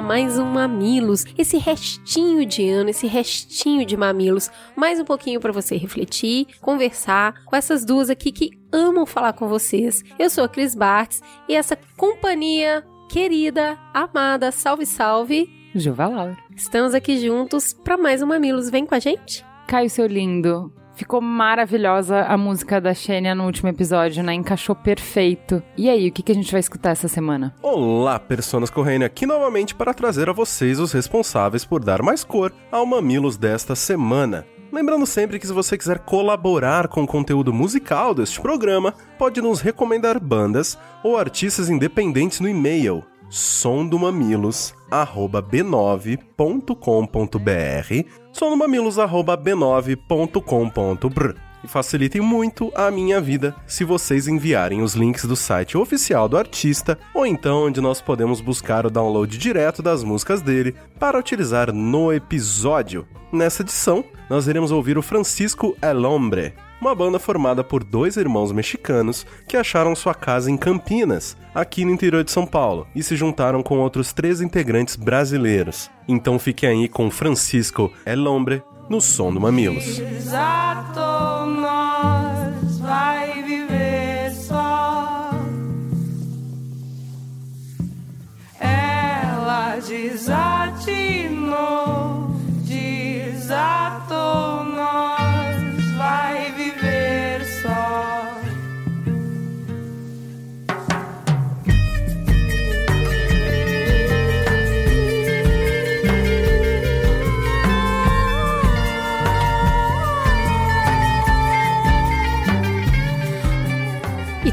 a mais um Mamilos. Esse restinho de ano, esse restinho de mamilos, mais um pouquinho para você refletir, conversar com essas duas aqui que amam falar com vocês. Eu sou a Cris Bartz e essa companhia querida, amada, salve salve, Juva Laura. Estamos aqui juntos para mais um Mamilos. Vem com a gente? Caio, seu lindo. Ficou maravilhosa a música da Xênia no último episódio, né? Encaixou perfeito. E aí, o que, que a gente vai escutar essa semana? Olá, personas correndo aqui novamente para trazer a vocês os responsáveis por dar mais cor ao Mamilos desta semana. Lembrando sempre que se você quiser colaborar com o conteúdo musical deste programa, pode nos recomendar bandas ou artistas independentes no e-mail sondomamilos@b9.com.br, sondomamilos@b9.com.br. E facilitem muito a minha vida se vocês enviarem os links do site oficial do artista ou então onde nós podemos buscar o download direto das músicas dele para utilizar no episódio. Nessa edição, nós iremos ouvir o Francisco El Hombre, uma banda formada por dois irmãos mexicanos que acharam sua casa em Campinas, aqui no interior de São Paulo, e se juntaram com outros três integrantes brasileiros. Então fiquem aí com Francisco El Hombre no som do Mamilos. Desatinou,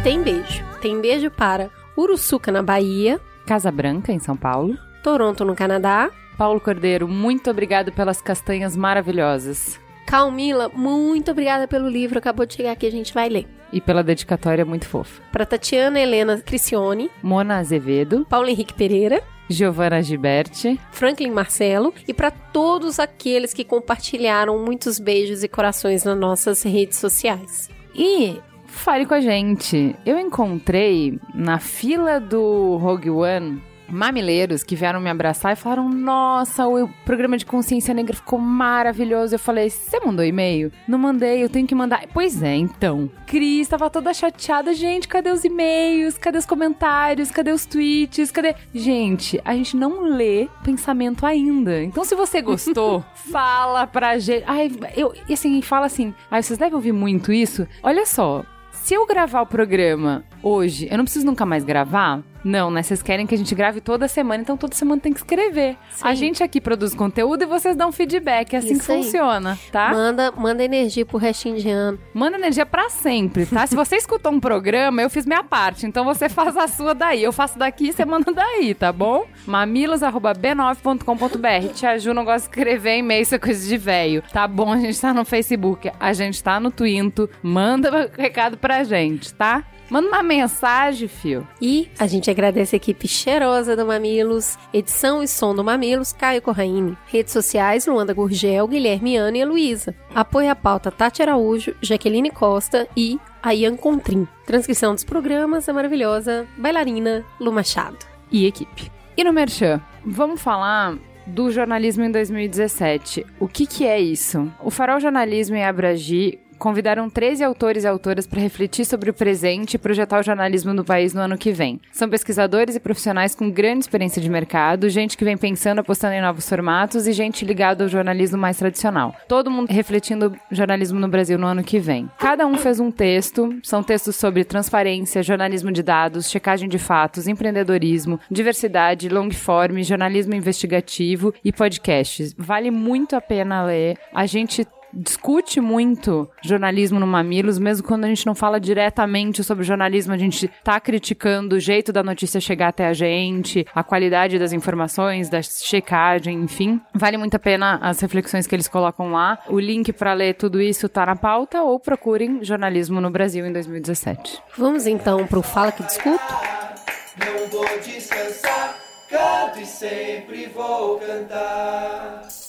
tem beijo. Tem beijo para Uruçuca, na Bahia, Casa Branca, em São Paulo. Toronto, no Canadá, Paulo Cordeiro, muito obrigado pelas castanhas maravilhosas. Calmila, muito obrigada pelo livro, acabou de chegar aqui, a gente vai ler. E pela dedicatória muito fofa. Para Tatiana Helena Cricione, Mona Azevedo, Paulo Henrique Pereira, Giovana Giberti, Franklin Marcelo e para todos aqueles que compartilharam muitos beijos e corações nas nossas redes sociais. E fale com a gente. Eu encontrei na fila do Rogue One mamileiros que vieram me abraçar e falaram: Nossa, o programa de consciência negra ficou maravilhoso. Eu falei: Você mandou e-mail? Não mandei, eu tenho que mandar. Pois é, então. Cris tava toda chateada. Gente, cadê os e-mails? Cadê os comentários? Cadê os tweets? Cadê. Gente, a gente não lê pensamento ainda. Então, se você gostou, fala pra gente. Ai, eu, e assim, fala assim. Ai, vocês devem ouvir muito isso. Olha só. Se eu gravar o programa hoje, eu não preciso nunca mais gravar? Não, né? Vocês querem que a gente grave toda semana, então toda semana tem que escrever. Sim. A gente aqui produz conteúdo e vocês dão feedback. É assim Isso que aí. funciona, tá? Manda, manda energia pro restinho de ano. Manda energia pra sempre, tá? Se você escutou um programa, eu fiz minha parte, então você faz a sua daí. Eu faço daqui e você manda daí, tá bom? mamilos.b9.com.br Tia Ju não gosta de escrever e-mail, isso é coisa de velho. Tá bom, a gente tá no Facebook, a gente tá no Twinto. Manda recado pra gente, tá? Manda uma mensagem, fio. E a gente agradece a equipe cheirosa do Mamilos, edição e som do Mamilos, Caio Corraine. Redes sociais, Luanda Gurgel, Guilherme Ana e Heloísa. Apoio à pauta, Tati Araújo, Jaqueline Costa e a Ian Contrim. Transcrição dos programas, a maravilhosa bailarina Lu Machado. E equipe. E no Merchan, vamos falar do jornalismo em 2017. O que, que é isso? O Farol Jornalismo e a Abragi convidaram 13 autores e autoras para refletir sobre o presente e projetar o jornalismo no país no ano que vem. São pesquisadores e profissionais com grande experiência de mercado, gente que vem pensando, apostando em novos formatos e gente ligada ao jornalismo mais tradicional. Todo mundo refletindo jornalismo no Brasil no ano que vem. Cada um fez um texto, são textos sobre transparência, jornalismo de dados, checagem de fatos, empreendedorismo, diversidade, long form, jornalismo investigativo e podcasts. Vale muito a pena ler. A gente discute muito jornalismo no Mamilos, mesmo quando a gente não fala diretamente sobre jornalismo, a gente tá criticando o jeito da notícia chegar até a gente, a qualidade das informações, da checagem, enfim. Vale muito a pena as reflexões que eles colocam lá. O link para ler tudo isso tá na pauta ou procurem Jornalismo no Brasil em 2017. Vamos então pro Fala que Discuto? Não vou descansar, canto e sempre vou cantar.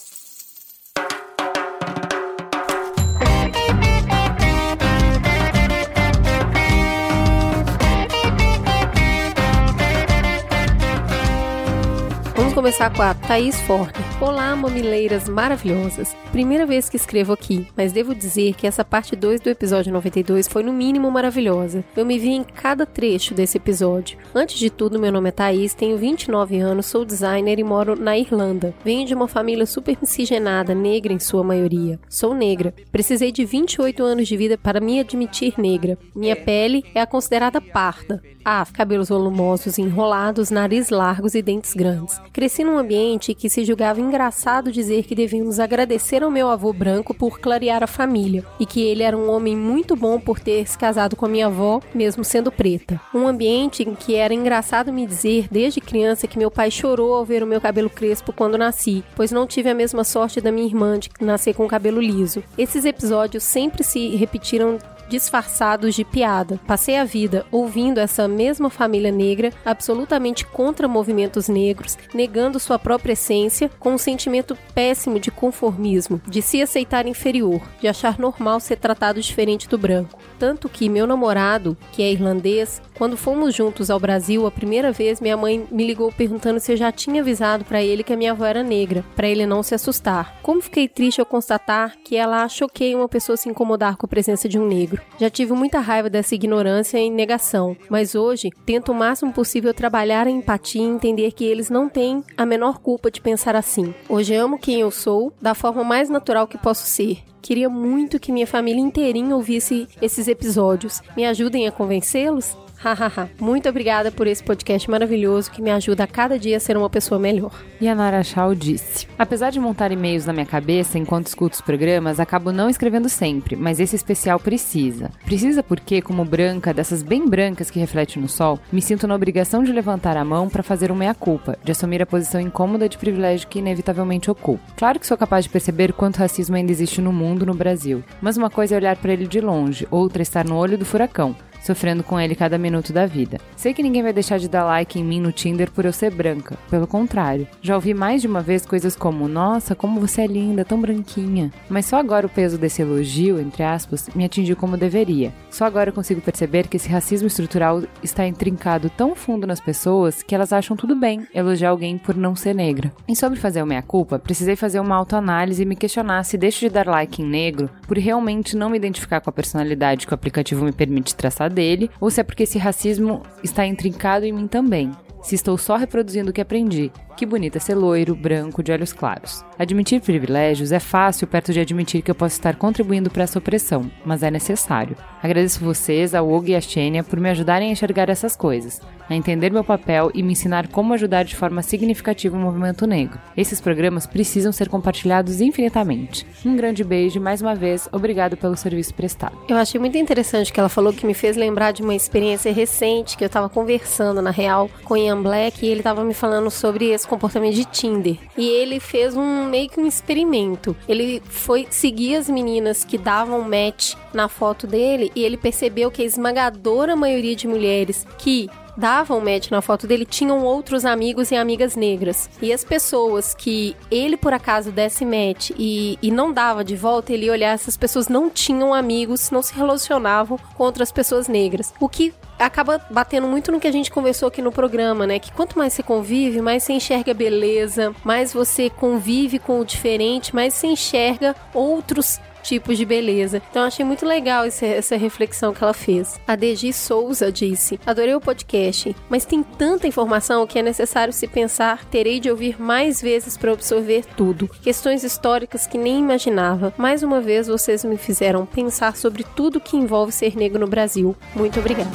Apple Vamos começar com a Thaís Forte. Olá, mamileiras maravilhosas. Primeira vez que escrevo aqui, mas devo dizer que essa parte 2 do episódio 92 foi no mínimo maravilhosa. Eu me vi em cada trecho desse episódio. Antes de tudo, meu nome é Thaís, tenho 29 anos, sou designer e moro na Irlanda. Venho de uma família super miscigenada, negra em sua maioria. Sou negra. Precisei de 28 anos de vida para me admitir negra. Minha pele é a considerada parda. Ah, cabelos volumosos enrolados, nariz largos e dentes grandes. Cresci num ambiente que se julgava engraçado dizer que devíamos agradecer ao meu avô branco por clarear a família e que ele era um homem muito bom por ter se casado com a minha avó, mesmo sendo preta. Um ambiente em que era engraçado me dizer desde criança que meu pai chorou ao ver o meu cabelo crespo quando nasci, pois não tive a mesma sorte da minha irmã de nascer com cabelo liso. Esses episódios sempre se repetiram disfarçados de piada. Passei a vida ouvindo essa mesma família negra absolutamente contra movimentos negros, negando sua própria essência, com um sentimento péssimo de conformismo, de se aceitar inferior, de achar normal ser tratado diferente do branco. Tanto que meu namorado, que é irlandês, quando fomos juntos ao Brasil a primeira vez, minha mãe me ligou perguntando se eu já tinha avisado para ele que a minha avó era negra, para ele não se assustar. Como fiquei triste ao constatar que ela choquei uma pessoa se incomodar com a presença de um negro. Já tive muita raiva dessa ignorância e negação, mas hoje tento o máximo possível trabalhar a empatia e entender que eles não têm a menor culpa de pensar assim. Hoje amo quem eu sou da forma mais natural que posso ser. Queria muito que minha família inteirinha ouvisse esses episódios. Me ajudem a convencê-los? Hahaha. Muito obrigada por esse podcast maravilhoso que me ajuda a cada dia a ser uma pessoa melhor. E a Nara Shaw disse: Apesar de montar e-mails na minha cabeça enquanto escuto os programas, acabo não escrevendo sempre, mas esse especial precisa. Precisa porque, como branca, dessas bem brancas que reflete no sol, me sinto na obrigação de levantar a mão para fazer uma meia-culpa, de assumir a posição incômoda de privilégio que inevitavelmente ocupo. Claro que sou capaz de perceber quanto racismo ainda existe no mundo, no Brasil, mas uma coisa é olhar para ele de longe, outra é estar no olho do furacão sofrendo com ele cada minuto da vida. Sei que ninguém vai deixar de dar like em mim no Tinder por eu ser branca. Pelo contrário, já ouvi mais de uma vez coisas como: Nossa, como você é linda, tão branquinha. Mas só agora o peso desse elogio, entre aspas, me atingiu como deveria. Só agora eu consigo perceber que esse racismo estrutural está intrincado tão fundo nas pessoas que elas acham tudo bem elogiar alguém por não ser negra. E sobre fazer o meia-culpa, precisei fazer uma autoanálise e me questionar se deixo de dar like em negro por realmente não me identificar com a personalidade que o aplicativo me permite traçar dele, ou se é porque esse racismo está intrincado em mim também. Se estou só reproduzindo o que aprendi, que bonito é ser loiro, branco, de olhos claros. Admitir privilégios é fácil perto de admitir que eu posso estar contribuindo para essa opressão, mas é necessário. Agradeço vocês, a Og e a Xenia, por me ajudarem a enxergar essas coisas, a entender meu papel e me ensinar como ajudar de forma significativa o movimento negro. Esses programas precisam ser compartilhados infinitamente. Um grande beijo e mais uma vez, obrigado pelo serviço prestado. Eu achei muito interessante que ela falou que me fez lembrar de uma experiência recente que eu tava conversando, na real, com Ian Black e ele tava me falando sobre esse comportamento de Tinder. E ele fez um meio que um experimento. Ele foi seguir as meninas que davam match na foto dele e ele percebeu que a esmagadora maioria de mulheres que davam match na foto dele tinham outros amigos e amigas negras. E as pessoas que ele por acaso desse match e, e não dava de volta, ele ia olhar, essas pessoas não tinham amigos, não se relacionavam com outras pessoas negras. O que acaba batendo muito no que a gente conversou aqui no programa, né? Que quanto mais você convive, mais você enxerga beleza, mais você convive com o diferente, mais você enxerga outros tipos de beleza. Então achei muito legal esse, essa reflexão que ela fez. A Degi Souza disse: Adorei o podcast, mas tem tanta informação que é necessário se pensar. Terei de ouvir mais vezes para absorver tudo. Questões históricas que nem imaginava. Mais uma vez vocês me fizeram pensar sobre tudo que envolve ser negro no Brasil. Muito obrigada.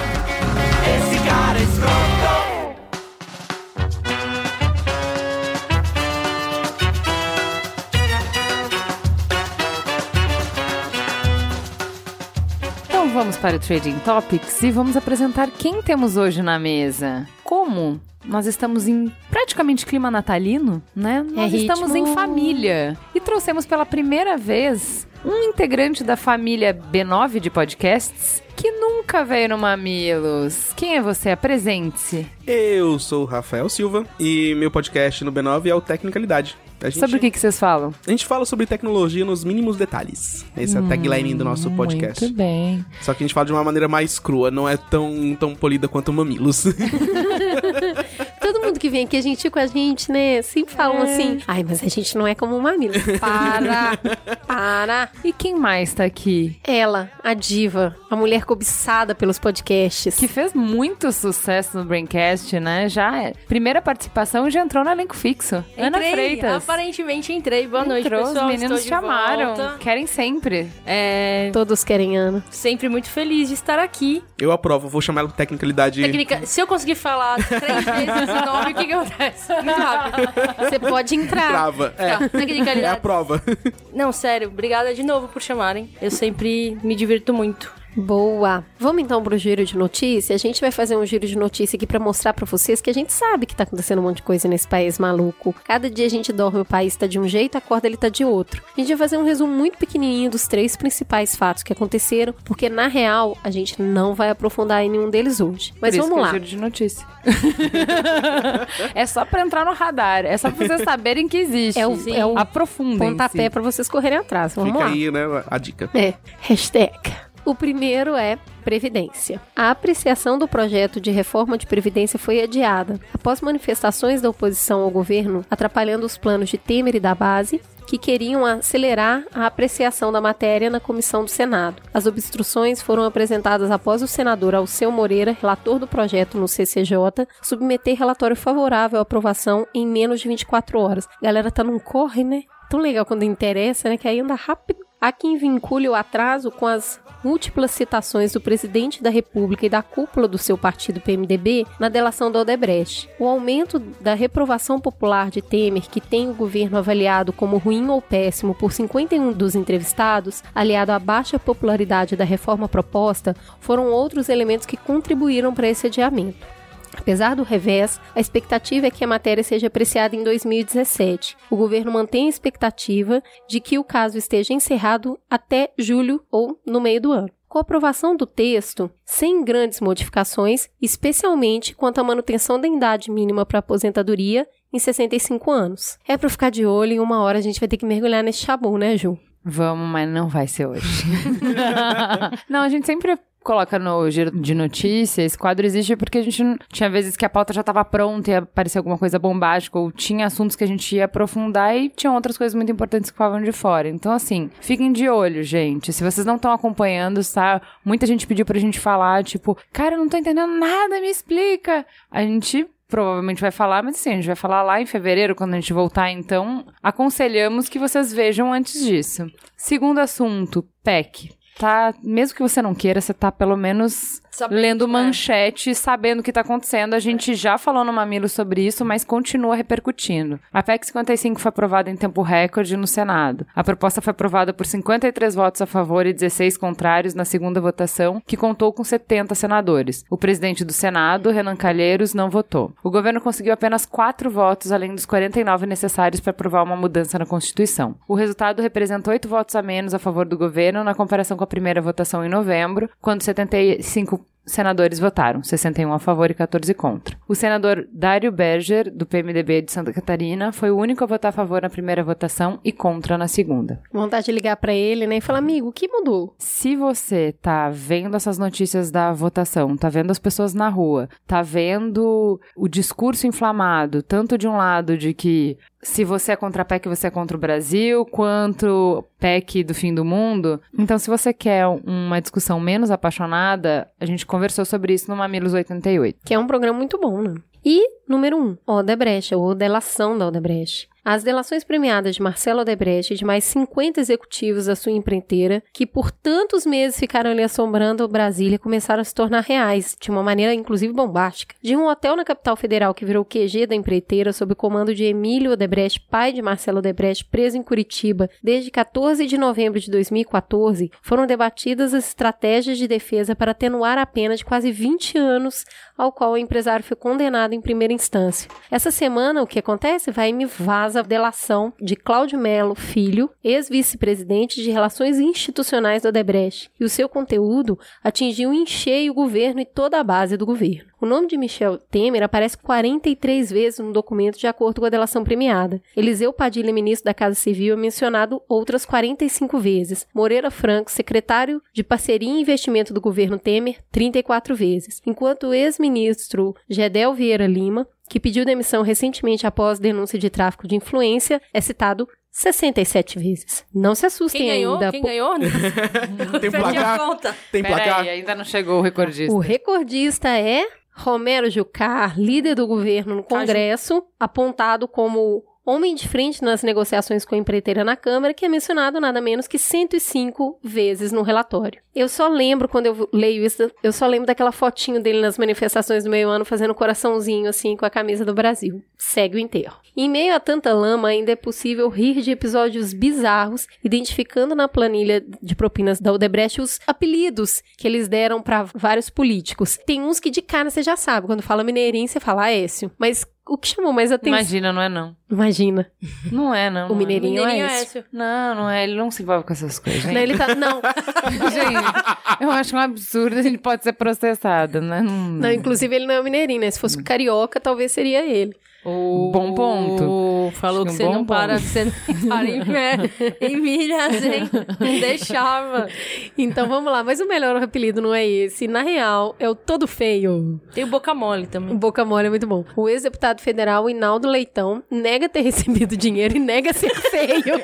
Esse cara é vamos para o Trading Topics e vamos apresentar quem temos hoje na mesa. Como nós estamos em praticamente clima natalino, né? Nós ritmo. estamos em família. E trouxemos pela primeira vez um integrante da família B9 de podcasts que nunca veio no Mamilos. Quem é você? Apresente-se. Eu sou o Rafael Silva e meu podcast no B9 é o Tecnicalidade. Gente, Sobre o que, que vocês falam? a gente fala sobre tecnologia nos mínimos detalhes. Essa é a tagline do nosso podcast. Muito bem. Só que a gente fala de uma maneira mais crua, não é tão, tão polida quanto o Mamilos. Que vem aqui, a gente com a gente, né? Sempre falam assim. Ai, mas a gente não é como um mamilo. Para! para! E quem mais tá aqui? Ela, a diva, a mulher cobiçada pelos podcasts. Que fez muito sucesso no Braincast, né? Já é. Primeira participação já entrou no elenco fixo. Ana Entrei, Freitas. Aparentemente entrei. Boa noite, Entrou, pessoal. os meninos Estou chamaram. volta. Querem sempre. É, Todos querem Ana. sempre muito feliz de estar aqui. Eu aprovo, vou chamar ela de Tecnicalidade. Técnica, se eu conseguir falar três vezes o nome, o que que acontece? Muito rápido. Você pode entrar. Trava. É, Tá, é a prova. Não, sério, obrigada de novo por chamarem. Eu sempre me divirto muito. Boa. Vamos então pro giro de notícia. A gente vai fazer um giro de notícia aqui pra mostrar pra vocês que a gente sabe que tá acontecendo um monte de coisa nesse país maluco. Cada dia a gente dorme, o país tá de um jeito, acorda ele tá de outro. A gente vai fazer um resumo muito pequenininho dos três principais fatos que aconteceram, porque na real a gente não vai aprofundar em nenhum deles hoje. Mas Por isso vamos que lá. É giro de notícia. é só pra entrar no radar. É só pra vocês saberem que existe. É o, é o Aprofundem. pontapé pra vocês correrem atrás. Vamos Fica lá. aí, né, a dica. É, hashtag. O primeiro é Previdência. A apreciação do projeto de reforma de Previdência foi adiada após manifestações da oposição ao governo atrapalhando os planos de Temer e da base, que queriam acelerar a apreciação da matéria na comissão do Senado. As obstruções foram apresentadas após o senador Alceu Moreira, relator do projeto no CCJ, submeter relatório favorável à aprovação em menos de 24 horas. Galera tá num corre, né? Tão legal quando interessa, né? Que aí anda rápido. Há quem vincule o atraso com as múltiplas citações do presidente da República e da cúpula do seu partido PMDB na delação do Odebrecht. O aumento da reprovação popular de Temer, que tem o governo avaliado como ruim ou péssimo por 51 dos entrevistados, aliado à baixa popularidade da reforma proposta, foram outros elementos que contribuíram para esse adiamento. Apesar do revés, a expectativa é que a matéria seja apreciada em 2017. O governo mantém a expectativa de que o caso esteja encerrado até julho ou no meio do ano. Com a aprovação do texto, sem grandes modificações, especialmente quanto à manutenção da idade mínima para aposentadoria em 65 anos. É para ficar de olho e uma hora a gente vai ter que mergulhar nesse chabu, né, Ju? Vamos, mas não vai ser hoje. não, a gente sempre coloca no giro de notícias, esse quadro existe porque a gente tinha vezes que a pauta já estava pronta e aparecia alguma coisa bombástica, ou tinha assuntos que a gente ia aprofundar e tinha outras coisas muito importantes que ficavam de fora. Então, assim, fiquem de olho, gente. Se vocês não estão acompanhando, tá? Muita gente pediu pra gente falar, tipo, cara, eu não tô entendendo nada, me explica. A gente provavelmente vai falar, mas assim, a gente vai falar lá em fevereiro, quando a gente voltar, então aconselhamos que vocês vejam antes disso. Segundo assunto, PEC. Tá, mesmo que você não queira, você tá pelo menos Sabendo, lendo né? manchete, sabendo o que tá acontecendo. A gente já falou no Mamilo sobre isso, mas continua repercutindo. A PEC 55 foi aprovada em tempo recorde no Senado. A proposta foi aprovada por 53 votos a favor e 16 contrários na segunda votação, que contou com 70 senadores. O presidente do Senado, Renan Calheiros, não votou. O governo conseguiu apenas 4 votos, além dos 49 necessários para aprovar uma mudança na Constituição. O resultado representa 8 votos a menos a favor do governo na comparação com a primeira votação em novembro, quando 75 senadores votaram, 61 a favor e 14 contra. O senador Dário Berger, do PMDB de Santa Catarina, foi o único a votar a favor na primeira votação e contra na segunda. Vontade de ligar pra ele, né? E falar, amigo, o que mudou? Se você tá vendo essas notícias da votação, tá vendo as pessoas na rua, tá vendo o discurso inflamado, tanto de um lado de que se você é contra a PEC, você é contra o Brasil, quanto PEC do fim do mundo. Então, se você quer uma discussão menos apaixonada, a gente conversou sobre isso no Mamilos 88. Que é um programa muito bom, né? E, número um, Odebrecht, ou delação da Odebrecht. As delações premiadas de Marcelo Odebrecht e de mais 50 executivos da sua empreiteira, que por tantos meses ficaram ali assombrando Brasília, começaram a se tornar reais, de uma maneira inclusive bombástica. De um hotel na capital federal que virou QG da empreiteira sob o comando de Emílio Odebrecht, pai de Marcelo Odebrecht, preso em Curitiba desde 14 de novembro de 2014, foram debatidas as estratégias de defesa para atenuar a pena de quase 20 anos ao qual o empresário foi condenado em primeira instância. Essa semana, o que acontece? Vai me vaza a delação de Cláudio Melo, filho, ex-vice-presidente de Relações Institucionais do Odebrecht, e o seu conteúdo atingiu em cheio o governo e toda a base do governo. O nome de Michel Temer aparece 43 vezes no documento de acordo com a delação premiada. Eliseu Padilha, ministro da Casa Civil, é mencionado outras 45 vezes. Moreira Franco, secretário de Parceria e Investimento do governo Temer, 34 vezes. Enquanto o ex-ministro Gedel Vieira Lima, que pediu demissão recentemente após denúncia de tráfico de influência, é citado 67 vezes. Não se assustem Quem ganhou? ainda. Quem po- ganhou? Tem placar? conta. Tem placar? Peraí, ainda não chegou o recordista. O recordista é Romero Jucá, líder do governo no Congresso, apontado como homem de frente nas negociações com a empreiteira na Câmara, que é mencionado nada menos que 105 vezes no relatório. Eu só lembro, quando eu leio isso, eu só lembro daquela fotinho dele nas manifestações do meio ano fazendo coraçãozinho assim com a camisa do Brasil. Segue o enterro. Em meio a tanta lama, ainda é possível rir de episódios bizarros, identificando na planilha de propinas da Odebrecht os apelidos que eles deram para vários políticos. Tem uns que de cara você já sabe, quando fala mineirinho você fala Aécio, mas o que chamou mais atenção... Imagina, não é não. Imagina. Não é não. O não é. mineirinho, Mineirinho é esse. Écio. Não, não é. Ele não se envolve com essas coisas. Não, ele tá... Não, gente eu acho um absurdo. A gente pode ser processado, né? Não, não, inclusive ele não é o mineirinho, né? Se fosse carioca, talvez seria ele. Bom ponto. O- Falou Acho que um você não para, ponto. você não para em, em Minas, hein? Não deixava. Então vamos lá, mas o melhor apelido não é esse. Na real, é o todo feio. Tem o boca mole O também. Boca Mole é muito bom. O ex-deputado federal Hinaldo Leitão nega ter recebido dinheiro e nega ser feio.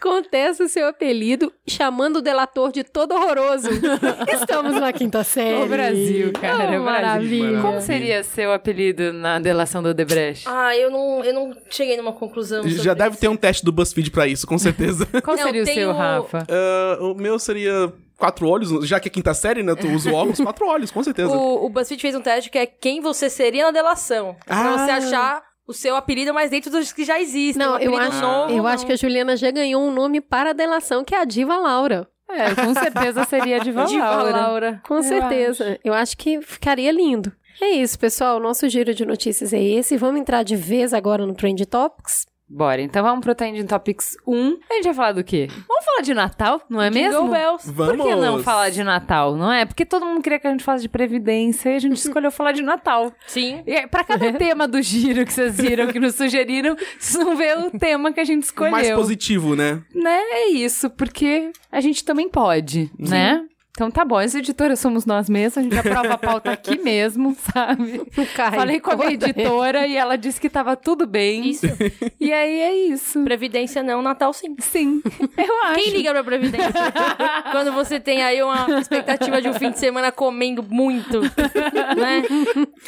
Contesta o seu apelido, chamando o delator de todo horroroso. Estamos na quinta série. O Brasil, cara, Oh, Brasil. maravilha. Como seria seu apelido na delação do Odebrecht? Ah, eu não, eu não cheguei numa conclusão. sobre Já deve isso. ter um teste do BuzzFeed pra isso, com certeza. Qual Não, seria o seu, o- Rafa? Ah, o meu seria quatro olhos, já que é quinta série, né? Tu usa óculos, quatro olhos, com certeza. O, o BuzzFeed fez um teste que é quem você seria na delação. Pra Ah. você achar o seu apelido, mas dentro dos que já existem. Não, um eu acho, novo, eu não. acho que a Juliana já ganhou um nome para a delação, que é a Diva Laura. É, com certeza seria de Diva Laura. Laura. Com Eu certeza. Eu acho que ficaria lindo. É isso, pessoal. Nosso giro de notícias é esse. Vamos entrar de vez agora no Trend Topics. Bora, então vamos pro Trending Topics 1. A gente vai falar do quê? Vamos falar de Natal, não é Jingle mesmo? Bells. Vamos! Por que não falar de Natal, não é? Porque todo mundo queria que a gente falasse de Previdência e a gente escolheu falar de Natal. Sim. E aí, pra cada tema do giro que vocês viram, que nos sugeriram, vocês vão ver o tema que a gente O escolheu. mais positivo, né? Né? É isso, porque a gente também pode, né? Então tá bom, as editoras somos nós mesmos, a gente aprova a pauta aqui mesmo, sabe? Cai Falei com a minha editora e ela disse que tava tudo bem. Isso. E aí é isso. Previdência não, Natal sim. Sim, eu acho. Quem liga pra Previdência? Quando você tem aí uma expectativa de um fim de semana comendo muito, né?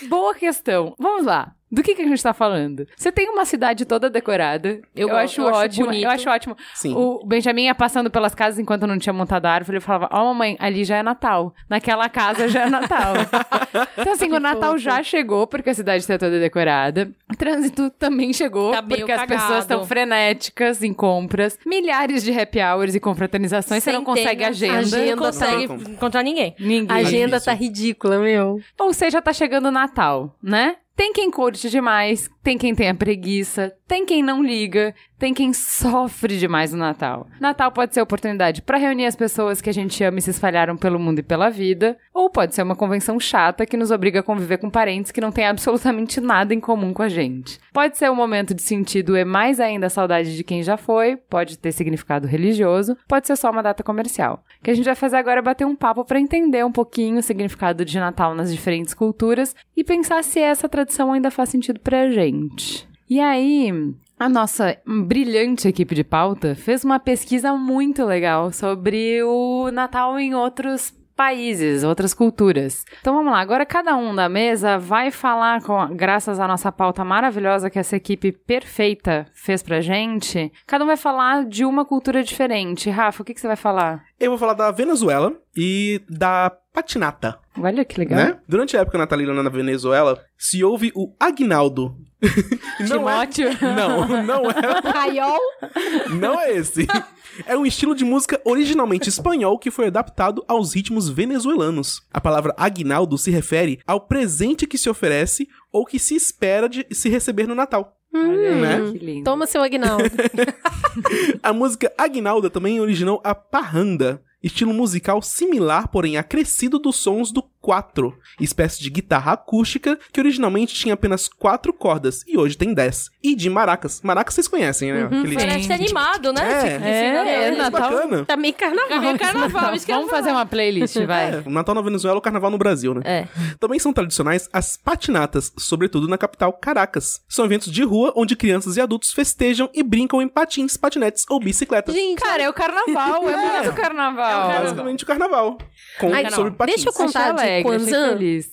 Boa questão. Vamos lá. Do que, que a gente tá falando? Você tem uma cidade toda decorada. Eu, Eu gosto, acho eu acho ótimo. bonito. eu acho ótimo. Sim. O Benjamin ia passando pelas casas enquanto eu não tinha montado a árvore. Ele falava: Ó, mamãe, ali já é Natal. Naquela casa já é Natal. então, assim, o Natal já chegou, porque a cidade está toda decorada. O trânsito também chegou, Tá porque as pessoas estão frenéticas em compras. Milhares de happy hours e confraternizações. Você não consegue Centenas. agenda. Não consegue Não. encontrar ninguém. Ninguém. A agenda tá ridícula, meu. Ou seja, tá chegando o Natal, né? Tem quem curte demais, tem quem tenha preguiça, tem quem não liga, tem quem sofre demais no Natal. Natal pode ser oportunidade pra reunir as pessoas que a gente ama e se espalharam pelo mundo e pela vida, ou pode ser uma convenção chata que nos obriga a conviver com parentes que não têm absolutamente nada em comum com a gente. Pode ser um momento de sentido e mais ainda a saudade de quem já foi, pode ter significado religioso, pode ser só uma data comercial. Que a gente vai fazer agora é bater um papo pra entender um pouquinho o significado de Natal nas diferentes culturas e pensar se essa tradição ainda faz sentido pra gente. E aí, a nossa brilhante equipe de pauta fez uma pesquisa muito legal sobre o Natal em outros países, outras culturas. Então vamos lá, agora cada um da mesa vai falar, com, graças à nossa pauta maravilhosa que essa equipe perfeita fez pra gente, cada um vai falar de uma cultura diferente. Rafa, o que, que você vai falar? Eu vou falar da Venezuela e da patinata, Olha que legal. né? Durante a época natalina na Venezuela, se houve o aguinaldo. não é, não, não é, Raiol? não é esse. É um estilo de música originalmente espanhol que foi adaptado aos ritmos venezuelanos. A palavra aguinaldo se refere ao presente que se oferece ou que se espera de se receber no Natal. Aí, Né? que lindo. Toma seu Agnaldo. A música Aguinalda também originou a parranda, estilo musical similar, porém acrescido dos sons do quatro, espécie de guitarra acústica que originalmente tinha apenas quatro cordas e hoje tem dez. E de maracas. Maracas vocês conhecem, né? Aquele... Parece animado, né? É. Esse- esse É, é, Natal. bacana. Tá meio carnaval. É carnaval, isso que eu ia Vamos fazer uma playlist, vai. É, o Natal na Venezuela é o Carnaval no Brasil, né? É. Também são tradicionais as patinatas, sobretudo na capital Caracas. São eventos de rua onde crianças e adultos festejam e brincam em patins, patinetes ou bicicletas. Gente, Cara, é o carnaval, é muito carnaval. Basicamente o carnaval. Com, Ai, sobre patins. deixa eu contar de alegre, Kwanzaa. feliz.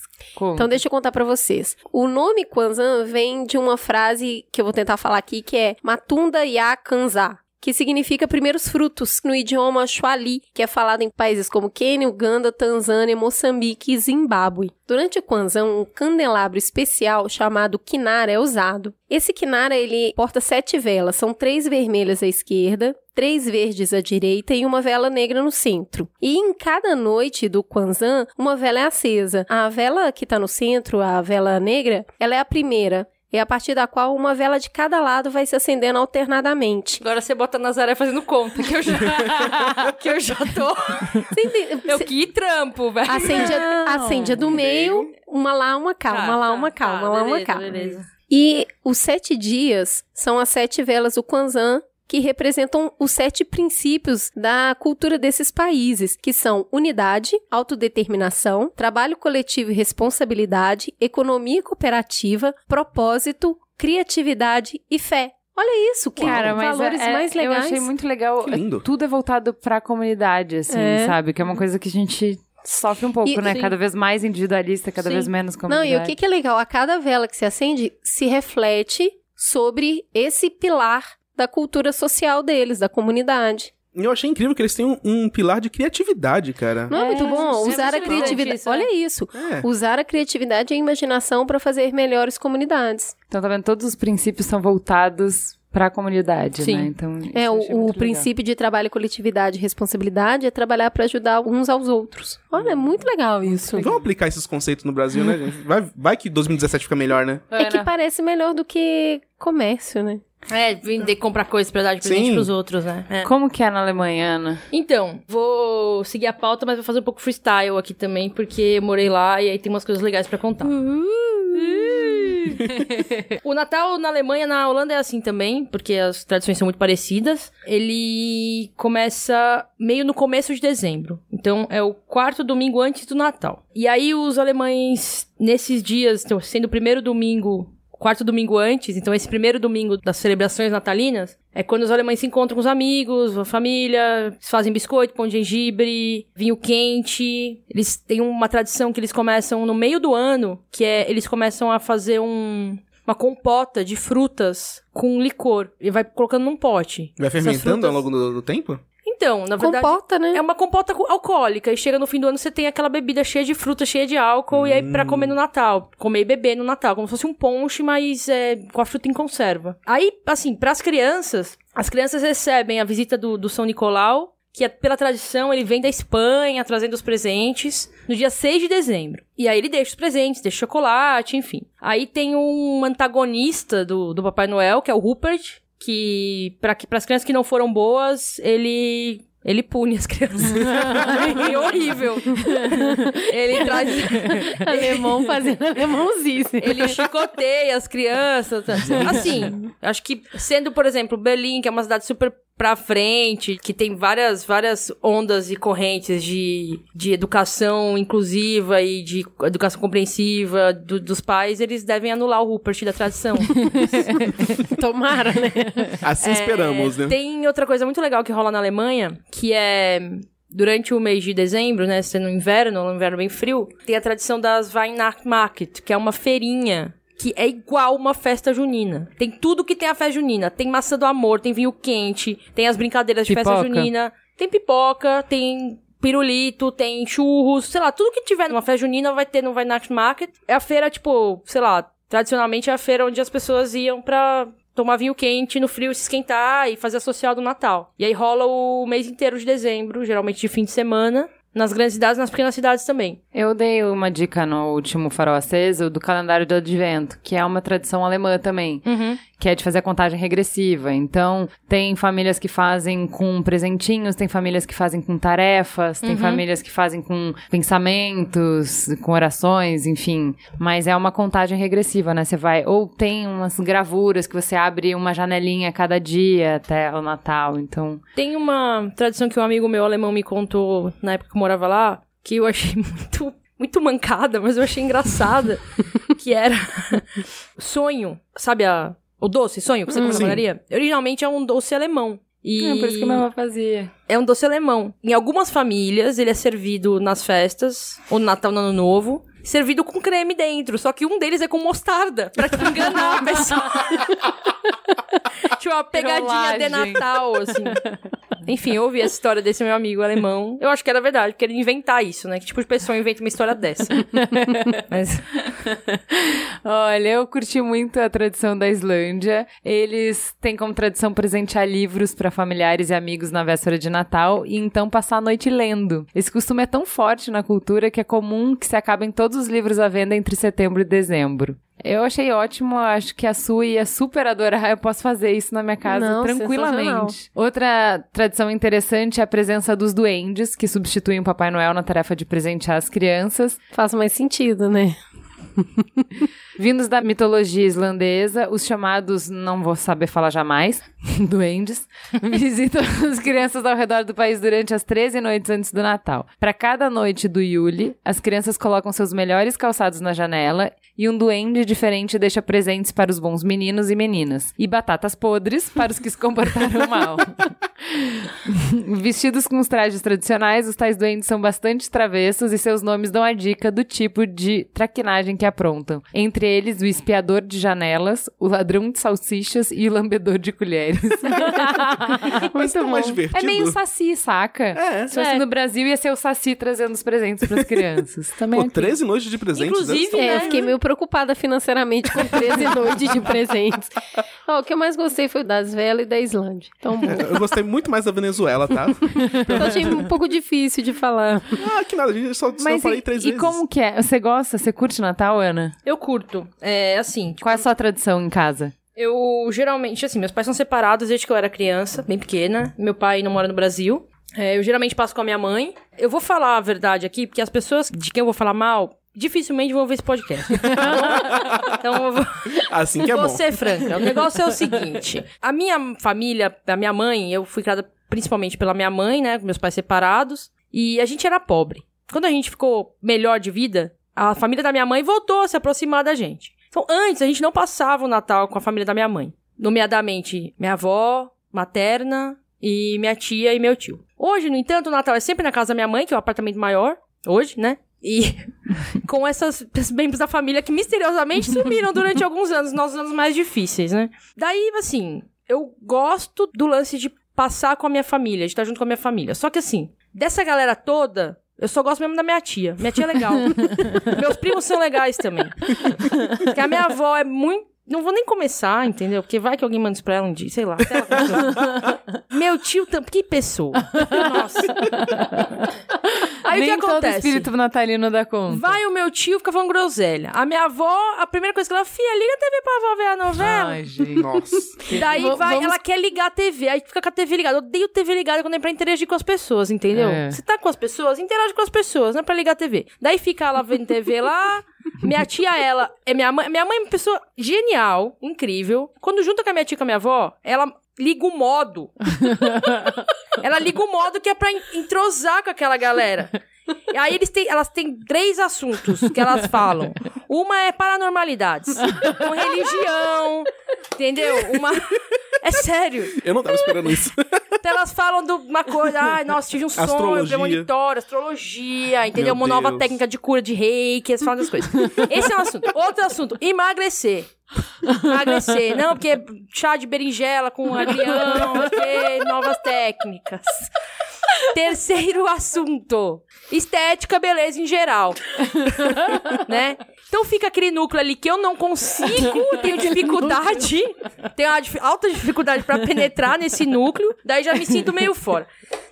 Então deixa eu contar pra vocês. O nome Kwanzaa vem de uma frase que eu vou tentar falar aqui, que é Matunda Ya Kanza, que significa primeiros frutos no idioma Swahili, que é falado em países como Quênia, Uganda, Tanzânia, Moçambique e Zimbábue. Durante o Kwanzaa, um candelabro especial chamado kinara é usado. Esse kinara, ele porta sete velas, são três vermelhas à esquerda, três verdes à direita e uma vela negra no centro. E em cada noite do Kwanzaa, uma vela é acesa. A vela que está no centro, a vela negra, ela é a primeira. É a partir da qual uma vela de cada lado vai se acendendo alternadamente. Agora você bota a Nazaré fazendo conta, que eu já, que eu já tô... Entende- Eu que trampo, velho. acende, a, acende a do meio, uma lá, uma cá, Tá, uma lá, tá, uma cá, tá, uma lá, uma beleza, cá. Beleza. E os sete dias são as sete velas do Kwanzaa, que representam os sete princípios da cultura desses países, que são unidade, autodeterminação, trabalho coletivo e responsabilidade, economia cooperativa, propósito, criatividade e fé. Olha isso, que Cara, mas valores é- mais legais. eu achei muito legal. Que lindo. Tudo é voltado pra comunidade, assim, É. sabe? Que é uma coisa que a gente sofre um pouco, E- né? sim. Cada vez mais individualista, cada Sim. vez menos Não, comunidade. e o que, que é legal? A cada vela que se acende se reflete sobre esse pilar da cultura social deles, da comunidade. E eu achei incrível que eles têm um, um pilar de criatividade, cara. Não é, É, muito bom? é Usar a muito criatividade. isso, Olha isso. É. Usar a criatividade e a imaginação para fazer melhores comunidades. Então, tá vendo? Todos os princípios são voltados pra comunidade, Sim. né? Então, É, o, o muito princípio de trabalho, coletividade e responsabilidade é trabalhar para ajudar uns aos outros. Olha, é muito legal isso. Vamos aplicar esses conceitos no Brasil, né, gente? Vai, vai que 2017 fica melhor, né? legal. É que né? parece melhor do que comércio, né? É, vender, comprar coisas pra dar de presente Sim. pros outros, né? É. Como que é na Alemanha, Ana? Então, vou seguir a pauta, mas vou fazer um pouco freestyle aqui também, porque eu morei lá e aí tem umas coisas legais pra contar. o Natal na Alemanha, na Holanda é assim também, porque as tradições são muito parecidas. Ele começa meio no começo de dezembro. Então, é o quarto domingo antes do Natal. E aí os alemães, nesses dias, então, sendo o primeiro domingo quarto domingo antes, então esse primeiro domingo das celebrações natalinas, é quando os alemães se encontram com os amigos, a família, fazem biscoito, pão de gengibre, vinho quente. Eles têm uma tradição que eles começam no meio do ano, que é eles começam a fazer um uma compota de frutas com licor e vai colocando num pote. Vai fermentando ao longo do, do tempo? Então, na verdade, Compota, né? é uma compota co- alcoólica. E chega no fim do ano, você tem aquela bebida cheia de fruta, cheia de álcool. E aí, pra comer no Natal. Comer e beber no Natal. Como se fosse um ponche, mas é, com a fruta em conserva. Aí, assim, pras crianças... As crianças recebem a visita do, do São Nicolau. Que, é, pela tradição, ele vem da Espanha, trazendo os presentes. No dia 6 de dezembro. E aí, ele deixa os presentes, deixa chocolate, enfim. Aí, tem um antagonista do, do Papai Noel, que é o Rupert que para as crianças que não foram boas, ele ele pune as crianças. é horrível. ele traz Alemão fazendo alemãozice. ele chicoteia as crianças. Assim, acho que sendo, por exemplo, Berlim, que é uma cidade super pra frente, que tem várias, várias ondas e correntes de, de educação inclusiva e de educação compreensiva do- dos pais, eles devem anular o Rupert da tradição. Tomara, né? Assim esperamos, É, né? Tem outra coisa muito legal que rola na Alemanha, que é durante o mês de dezembro, né, sendo inverno, um inverno bem frio, tem a tradição das Weihnachtsmarkt, que é uma feirinha que é igual uma festa junina. Tem tudo que tem a festa junina. Tem maçã do amor, tem vinho quente, tem as brincadeiras de festa Pipoca. junina, tem pipoca, tem pirulito, tem churros, sei lá, tudo que tiver numa festa junina vai ter no Weihnachtsmarkt. É a feira, tipo, sei lá, tradicionalmente é a feira onde as pessoas iam pra tomar vinho quente no frio, se esquentar e fazer a social do Natal. E aí rola o mês inteiro de dezembro, geralmente de fim de semana, nas grandes cidades e nas pequenas cidades também. Eu dei uma dica no último Farol Aceso do calendário do Advento, que é uma tradição alemã também, que é de fazer a contagem regressiva. Então, tem famílias que fazem com presentinhos, tem famílias que fazem com tarefas, tem famílias que fazem com pensamentos, com orações, enfim. Mas é uma contagem regressiva, né? Você vai. Ou tem umas gravuras que você abre uma janelinha cada dia até o Natal. Então. Tem uma tradição que um amigo meu alemão me contou na época que eu morava lá, que eu achei muito, muito mancada, mas eu achei engraçada, que era sonho, sabe a, o doce, sonho, que você Sim. padaria? Originalmente é um doce alemão. E É por isso que minha avó fazia. é um doce alemão. Em algumas famílias, ele é servido nas festas, ou no Natal, no Ano Novo, servido com creme dentro. Só que um deles é com mostarda, pra te enganar a pessoa. tipo, uma pegadinha de. Natal, assim. Enfim, eu ouvi essa história desse meu amigo alemão. Eu acho que era verdade, porque ele inventar isso, né? Que tipo de pessoa inventa uma história dessa? Mas Olha, eu curti muito a tradição da Islândia. Eles têm como tradição presentear livros para familiares e amigos na véspera de Natal e então passar a noite lendo. Esse costume é tão forte na cultura que é comum que se acabem todos os livros à venda entre setembro e dezembro. Eu achei ótimo, acho que a Sui ia super adorar. Eu posso fazer isso na minha casa Não, tranquilamente. Outra tradição interessante é a presença dos duendes, que substituem o Papai Noel na tarefa de presentear as crianças. Faz mais sentido, né? Vindos da mitologia islandesa, os chamados, não vou saber falar jamais, duendes, visitam as crianças ao redor do país durante as 13 noites antes do Natal. Para cada noite do Yule, as crianças colocam seus melhores calçados na janela e um duende diferente deixa presentes para os bons meninos e meninas. E batatas podres para os que se comportaram mal. Vestidos com os trajes tradicionais, os tais duendes são bastante travessos e seus nomes dão a dica do tipo de traquinagem que aprontam. Entre eles, o espiador de janelas, o ladrão de salsichas e o lambedor de colheres. Mas Muito tá mais bom. divertido. É meio saci, saca? É. Se fosse É. no Brasil, ia ser o saci trazendo os presentes para as crianças. Também Pô, aqui. 13 noites de presentes. Inclusive, É, eu né? fiquei meio preocupada financeiramente com 13 noites de presentes. Ó, o que eu mais gostei foi o das velas e da Islândia. Então, bom. Eu gostei muito mais da Venezuela, tá? Eu achei um pouco difícil de falar. ah, que nada, a gente só, só Mas falei e, três e vezes. como que é? Você gosta? Você curte Natal, Ana? eu curto. É assim, Qual é a sua tradição em casa? Eu geralmente, assim, meus pais são separados desde que eu era criança, bem pequena. Meu pai não mora no Brasil. É, eu geralmente passo com a minha mãe. Eu vou falar a verdade aqui, porque as pessoas de quem eu vou falar mal dificilmente vão ver esse podcast. então eu vou, Assim que é vou bom. ser franca. O negócio é o seguinte: a minha família, a minha mãe, eu fui criada principalmente pela minha mãe, né? Com meus pais separados. E a gente era pobre. Quando a gente ficou melhor de vida, a família da minha mãe voltou a se aproximar da gente. Então, antes, a gente não passava o Natal com a família da minha mãe. Nomeadamente, minha avó, materna, e minha tia e meu tio. Hoje, no entanto, o Natal é sempre na casa da minha mãe, que é o apartamento maior. Hoje, né? E com essas membros da família que misteriosamente sumiram durante alguns anos, nos anos mais difíceis, né? Daí, assim, eu gosto do lance de passar com a minha família, de estar junto com a minha família. Só que, assim, dessa galera toda, eu só gosto mesmo da minha tia. Minha tia é legal. Meus primos são legais também. Porque a minha avó é muito. Não vou nem começar, entendeu? Porque vai que alguém manda isso pra ela um dia, sei lá. Meu tio também. Que pessoa. Nossa. Aí Nem o que todo acontece? espírito natalino dá conta. Vai o meu tio fica falando groselha. A minha avó, a primeira coisa que ela, filha, liga a TV pra avó ver a novela. Ai, gente. Nossa. Daí V- vai, vamos- ela quer ligar a TV, aí fica com a TV ligada. Eu odeio TV ligada quando é pra interagir com as pessoas, entendeu? É. Você tá com as pessoas, interage com as pessoas, não é pra ligar a TV. Daí fica ela vendo TV lá. Minha tia, ela, é minha mãe. Minha mãe é uma pessoa genial, incrível. Quando junta com a minha tia e com a minha avó, ela liga o modo. ela liga o modo que é pra en- entrosar com aquela galera. E aí eles têm, elas têm três assuntos que elas falam. Uma é paranormalidades, com religião, entendeu? Uma é sério. Eu não tava esperando isso. Então elas falam de uma coisa, ai, nossa, tive um sonho, Astrologia. premonitório, astrologia, entendeu? Meu uma nova Deus. técnica de cura de reiki, eles falam das coisas. Esse é um assunto. Outro assunto, emagrecer. Emagrecer. Não, porque chá de berinjela com agrião, novas técnicas. Terceiro assunto, estética, beleza em geral. né? Então fica aquele núcleo ali que eu não consigo, tenho dificuldade, tenho dif- alta dificuldade pra penetrar nesse núcleo, daí já me sinto meio fora.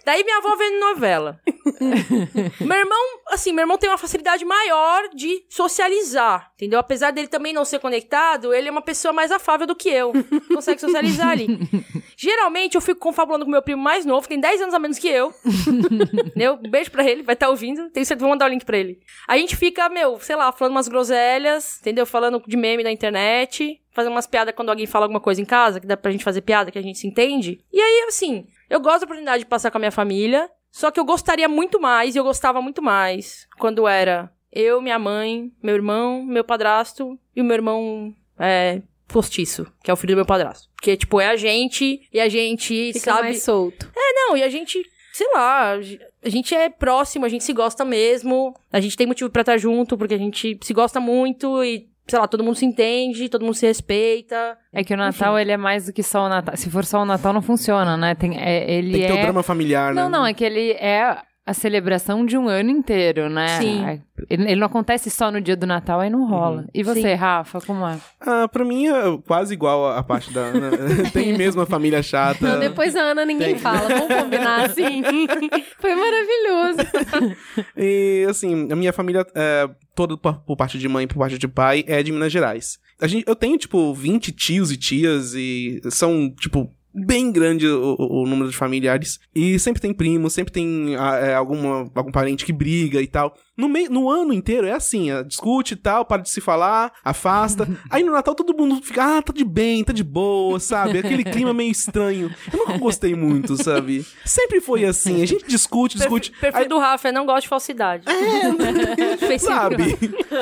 Daí minha avó vendo novela. meu irmão, assim, meu irmão tem uma facilidade maior de socializar, entendeu? Apesar dele também não ser conectado, ele é uma pessoa mais afável do que eu. Consegue socializar ali. Geralmente eu fico confabulando com meu primo mais novo, tem 10 anos a menos que eu. entendeu? Um beijo pra ele, vai estar ouvindo. Tenho certeza, vou mandar o link pra ele. A gente fica, meu, sei lá, falando umas groselhas, entendeu? Falando de meme na internet, fazendo umas piadas quando alguém fala alguma coisa em casa, que dá pra gente fazer piada, que a gente se entende. E aí, assim, eu gosto da oportunidade de passar com a minha família, só que eu gostaria muito mais, e eu gostava muito mais, quando era eu, minha mãe, meu irmão, meu padrasto e o meu irmão é, postiço, que é o filho do meu padrasto. Porque, tipo, é a gente, e a gente Fica sabe... mais solto. Não, e a gente, sei lá, a gente é próximo, a gente se gosta mesmo. A gente tem motivo pra estar junto, porque a gente se gosta muito e, sei lá, todo mundo se entende, todo mundo se respeita. É que o Natal, ele é mais do que só o Natal. Se for só o Natal, não funciona, né? Tem, é, ele Tem que ter é... o drama familiar, né? Não, não, é que ele é a celebração de um ano inteiro, né? Sim. Ele, ele não acontece só no dia do Natal, aí não rola. E você, Sim. Rafa, como é? Ah, pra mim é quase igual a, a parte da... né? Tem mesmo a família chata. Não, depois da Ana ninguém Tem. fala. Vamos combinar assim. Foi maravilhoso. E, assim, a minha família, é, toda por parte de mãe por parte de pai, é de Minas Gerais. A gente, eu tenho, tipo, 20 tios e tias e são, tipo, bem grande o, o- o número de familiares. E sempre tem primo, sempre tem ah, é, alguma, algum parente que briga e tal. No, meio, no ano inteiro é assim, é, discute e tal, para de se falar, afasta. Aí no Natal todo mundo fica, ah, tá de bem, tá de boa, sabe? Aquele clima meio estranho. Eu nunca gostei muito, sabe? Sempre foi assim, a gente discute, discute. Perfil, perfil aí- do Rafa é não gosto de falsidade. É, sabe?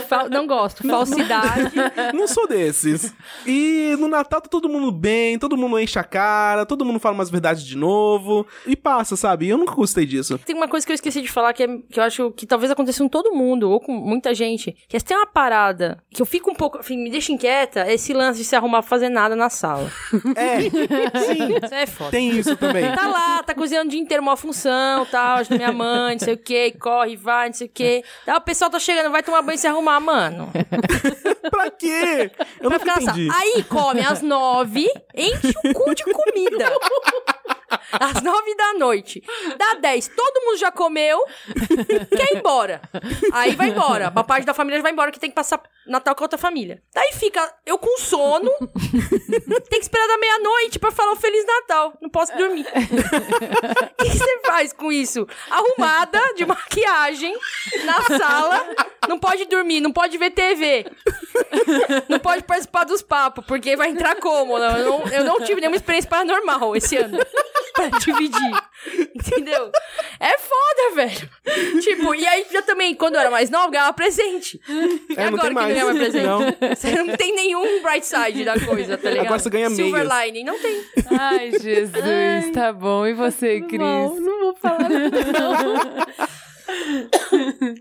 Fal- não gosto. Falsidade. Não sou desses. E no Natal tá todo mundo bem, todo mundo enche a cara, todo mundo fala umas verdades de novo. E passa, sabe? Eu nunca gostei disso. Tem uma coisa que eu esqueci de falar que, é- que eu acho que talvez aconteça com todo mundo, ou com muita gente. Que se tem uma parada que eu fico um pouco, enfim, me deixa inquieta, é esse lance de se arrumar pra fazer nada na sala. É, sim. Isso é foda. Tem isso também. Tá lá, tá cozinhando o dia inteiro, uma função, tal, ajuda minha mãe, não sei o que, corre, vai, não sei o que. Daí o pessoal tá chegando, vai tomar banho e se arrumar, mano. pra quê? Eu pra não ficar na sala. entendi. Aí come às nove, enche o cu de comida. Às nove da noite. Dá dez, todo mundo já comeu, quer ir embora. Aí vai embora. Uma parte da família já vai embora, que tem que passar Natal com a outra família. Daí fica eu com sono, tem que esperar da meia-noite pra falar o Feliz Natal. Não posso dormir. O que que você faz com isso? Arrumada, de maquiagem, na sala, não pode dormir, não pode ver TV. Não pode participar dos papos, porque vai entrar como? Eu, não, eu não tive nenhuma experiência paranormal esse ano pra dividir. Entendeu? É foda, velho. Tipo, e aí já também, quando eu era mais nova, ganhava presente. E É, não agora tem que mais. não ganha mais presente? Não. Você não tem nenhum bright side da coisa, tá ligado? Agora você ganha Silver meias. lining, não tem. Ai, Jesus, tá bom. E você, Cris? Não, não vou falar nada, não.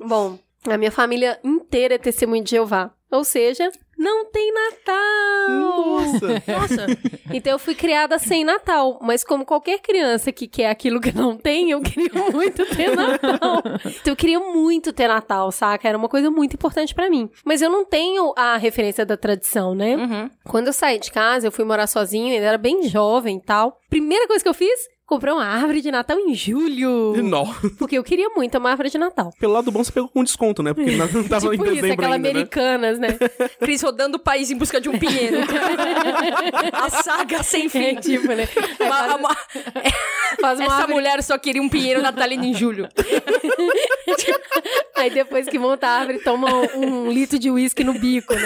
Bom, a minha família inteira é testemunho de Jeová. Ou seja, não tem Natal. Nossa. Nossa, Então eu fui criada sem Natal, mas como qualquer criança que quer aquilo que não tem, eu queria muito ter Natal. Então eu queria muito ter Natal, saca? Era uma coisa muito importante pra mim. Mas eu não tenho a referência da tradição, né? Uhum. Quando eu saí de casa, eu fui morar sozinha, ainda era bem jovem e tal. Primeira coisa que eu fiz, comprei uma árvore de Natal em julho. Nó. Porque eu queria muito uma árvore de Natal. Pelo lado bom, você pegou com desconto, né? Porque não não tava tipo em isso, dezembro aquela ainda, né? Americanas, né? Cris rodando o país em busca de um pinheiro. A saga sem fim. É, tipo, né? Uma- faz- uma- faz uma essa árvore- mulher só queria um pinheiro natalino em julho. Aí depois que monta a árvore, toma um, um litro de uísque no bico, né?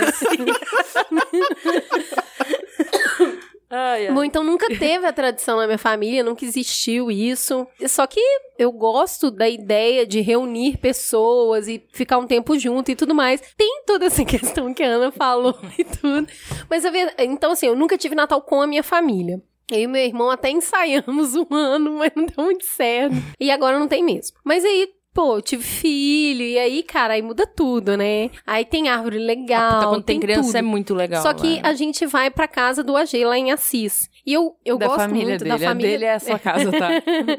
Ai, ai. Bom, então nunca teve a tradição na minha família, nunca existiu isso. Só que eu gosto da ideia de reunir pessoas e ficar um tempo junto e tudo mais. Tem toda essa questão que a Ana falou e tudo. Mas a ver- então assim, eu nunca tive Natal com a minha família. Eu e meu irmão até ensaiamos um ano, mas não deu muito certo. E agora não tem mesmo. Mas aí, pô, eu tive filho, e aí, cara, aí muda tudo, né? Aí tem árvore legal. Puta, quando tem, criança tudo. é muito legal. Só que né? a gente vai pra casa do AG lá em Assis. E eu, eu da gosto família muito dele. da família. A dele é a sua casa, tá?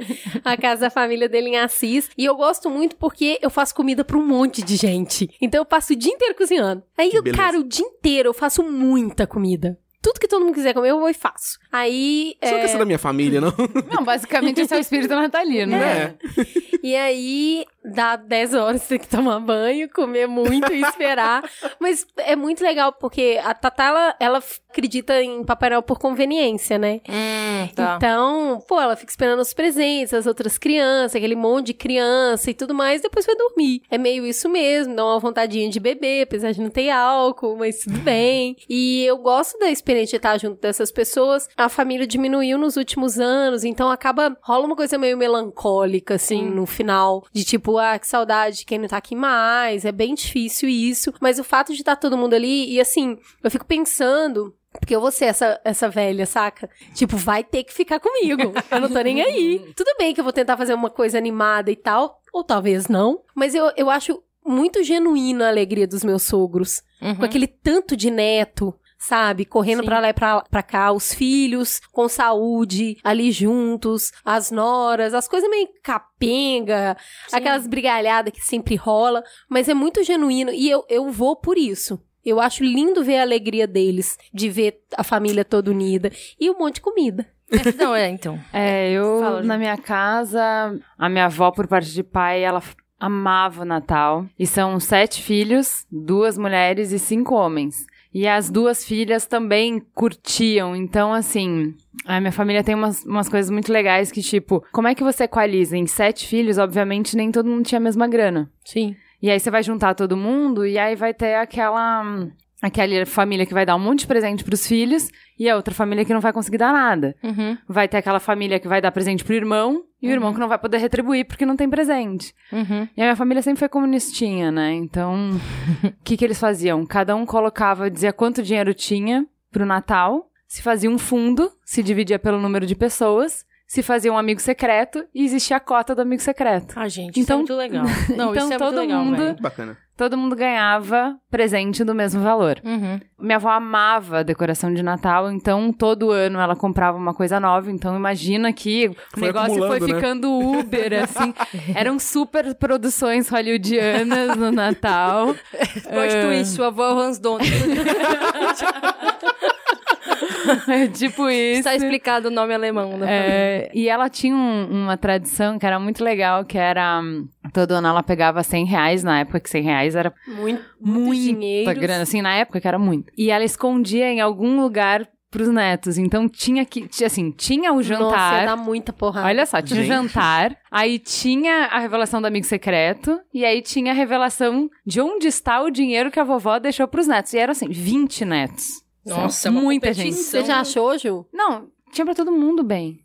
a casa da família dele em Assis. E eu gosto muito porque eu faço comida pra um monte de gente. Então eu passo o dia inteiro cozinhando. Aí, eu, cara, o dia inteiro eu faço muita comida. Tudo que todo mundo quiser comer, eu vou e faço. Aí. Você não é, quer ser da minha família, não? Não, basicamente esse é o espírito natalino, né? É. E aí, dá 10 horas, você tem que tomar banho, comer muito e esperar. Mas é muito legal, porque a Tatá, ela, ela acredita em Papai Noel por conveniência, né? Hum, tá. Então, pô, ela fica esperando os presentes, as outras crianças, aquele monte de criança e tudo mais, depois vai dormir. É meio isso mesmo, dá uma vontadinha de beber, apesar de não ter álcool, mas tudo bem. E eu gosto da experiência de estar junto dessas pessoas. A família diminuiu nos últimos anos, então acaba, rola uma coisa meio melancólica, assim, no final, de tipo, ah, que saudade de quem não tá aqui mais, é bem difícil isso. Mas o fato de estar todo mundo ali, e assim, eu fico pensando, porque eu vou ser essa, essa velha, saca? Tipo, vai ter que ficar comigo. Eu não tô nem aí. Tudo bem que eu vou tentar fazer uma coisa animada e tal, ou talvez não, mas eu, eu acho muito genuína a alegria dos meus sogros. Uhum. Com aquele tanto de neto, sabe? Correndo Sim. pra lá e pra, pra cá, os filhos com saúde, ali juntos, as noras, as coisas meio capenga, aquelas brigalhadas que sempre rola, mas é muito genuíno e eu, eu vou por isso. Eu acho lindo ver a alegria deles, de ver a família toda unida e um monte de comida. Não, é, então. É, eu, Fala, na minha casa, a minha avó, por parte de pai, ela amava o Natal. E são sete filhos, duas mulheres e cinco homens. E as duas filhas também curtiam. Então, assim, a minha família tem umas, umas coisas muito legais que, tipo, como é que você equaliza? Em sete filhos, obviamente, nem todo mundo tinha a mesma grana. Sim. E aí você vai juntar todo mundo e aí vai ter aquela aquela família que vai dar um monte de presente pros filhos e a outra família que não vai conseguir dar nada. Uhum. Vai ter aquela família que vai dar presente pro irmão e o irmão que não vai poder retribuir porque não tem presente. Uhum. E a minha família sempre foi comunistinha, né? Então, o que que eles faziam? Cada um colocava, dizia quanto dinheiro tinha pro Natal, se fazia um fundo, se dividia pelo número de pessoas, se fazia um amigo secreto e existia a cota do amigo secreto. Ah, gente, Então- isso é muito legal. Não, então isso é todo muito legal, mundo- velho. Muito bacana. Todo mundo ganhava presente do mesmo valor. Uhum. Minha avó amava decoração de Natal, então todo ano ela comprava uma coisa nova. Então imagina que o Foi negócio foi né? ficando Uber, assim. Eram super produções hollywoodianas no Natal. Plot É. twist, sua avó é o Hans Donner. É tipo isso. Está explicado o nome alemão da família. É, e ela tinha um- uma tradição que era muito legal, que era... hum, Todo ano ela pegava 100 reais, na época que 100 reais era Muito, muita dinheiro. grana, assim, na época que era muito. E ela escondia em algum lugar pros netos. Então tinha que, tinha, assim, tinha o Nossa, ia jantar. dar muita porrada. Olha só, tinha o jantar, aí tinha a revelação do amigo secreto, e aí tinha a revelação de onde está o dinheiro que a vovó deixou pros netos. E eram assim, 20 netos. Nossa, é uma muita competição. gente. Você já achou, Ju? Não, tinha pra todo mundo bem.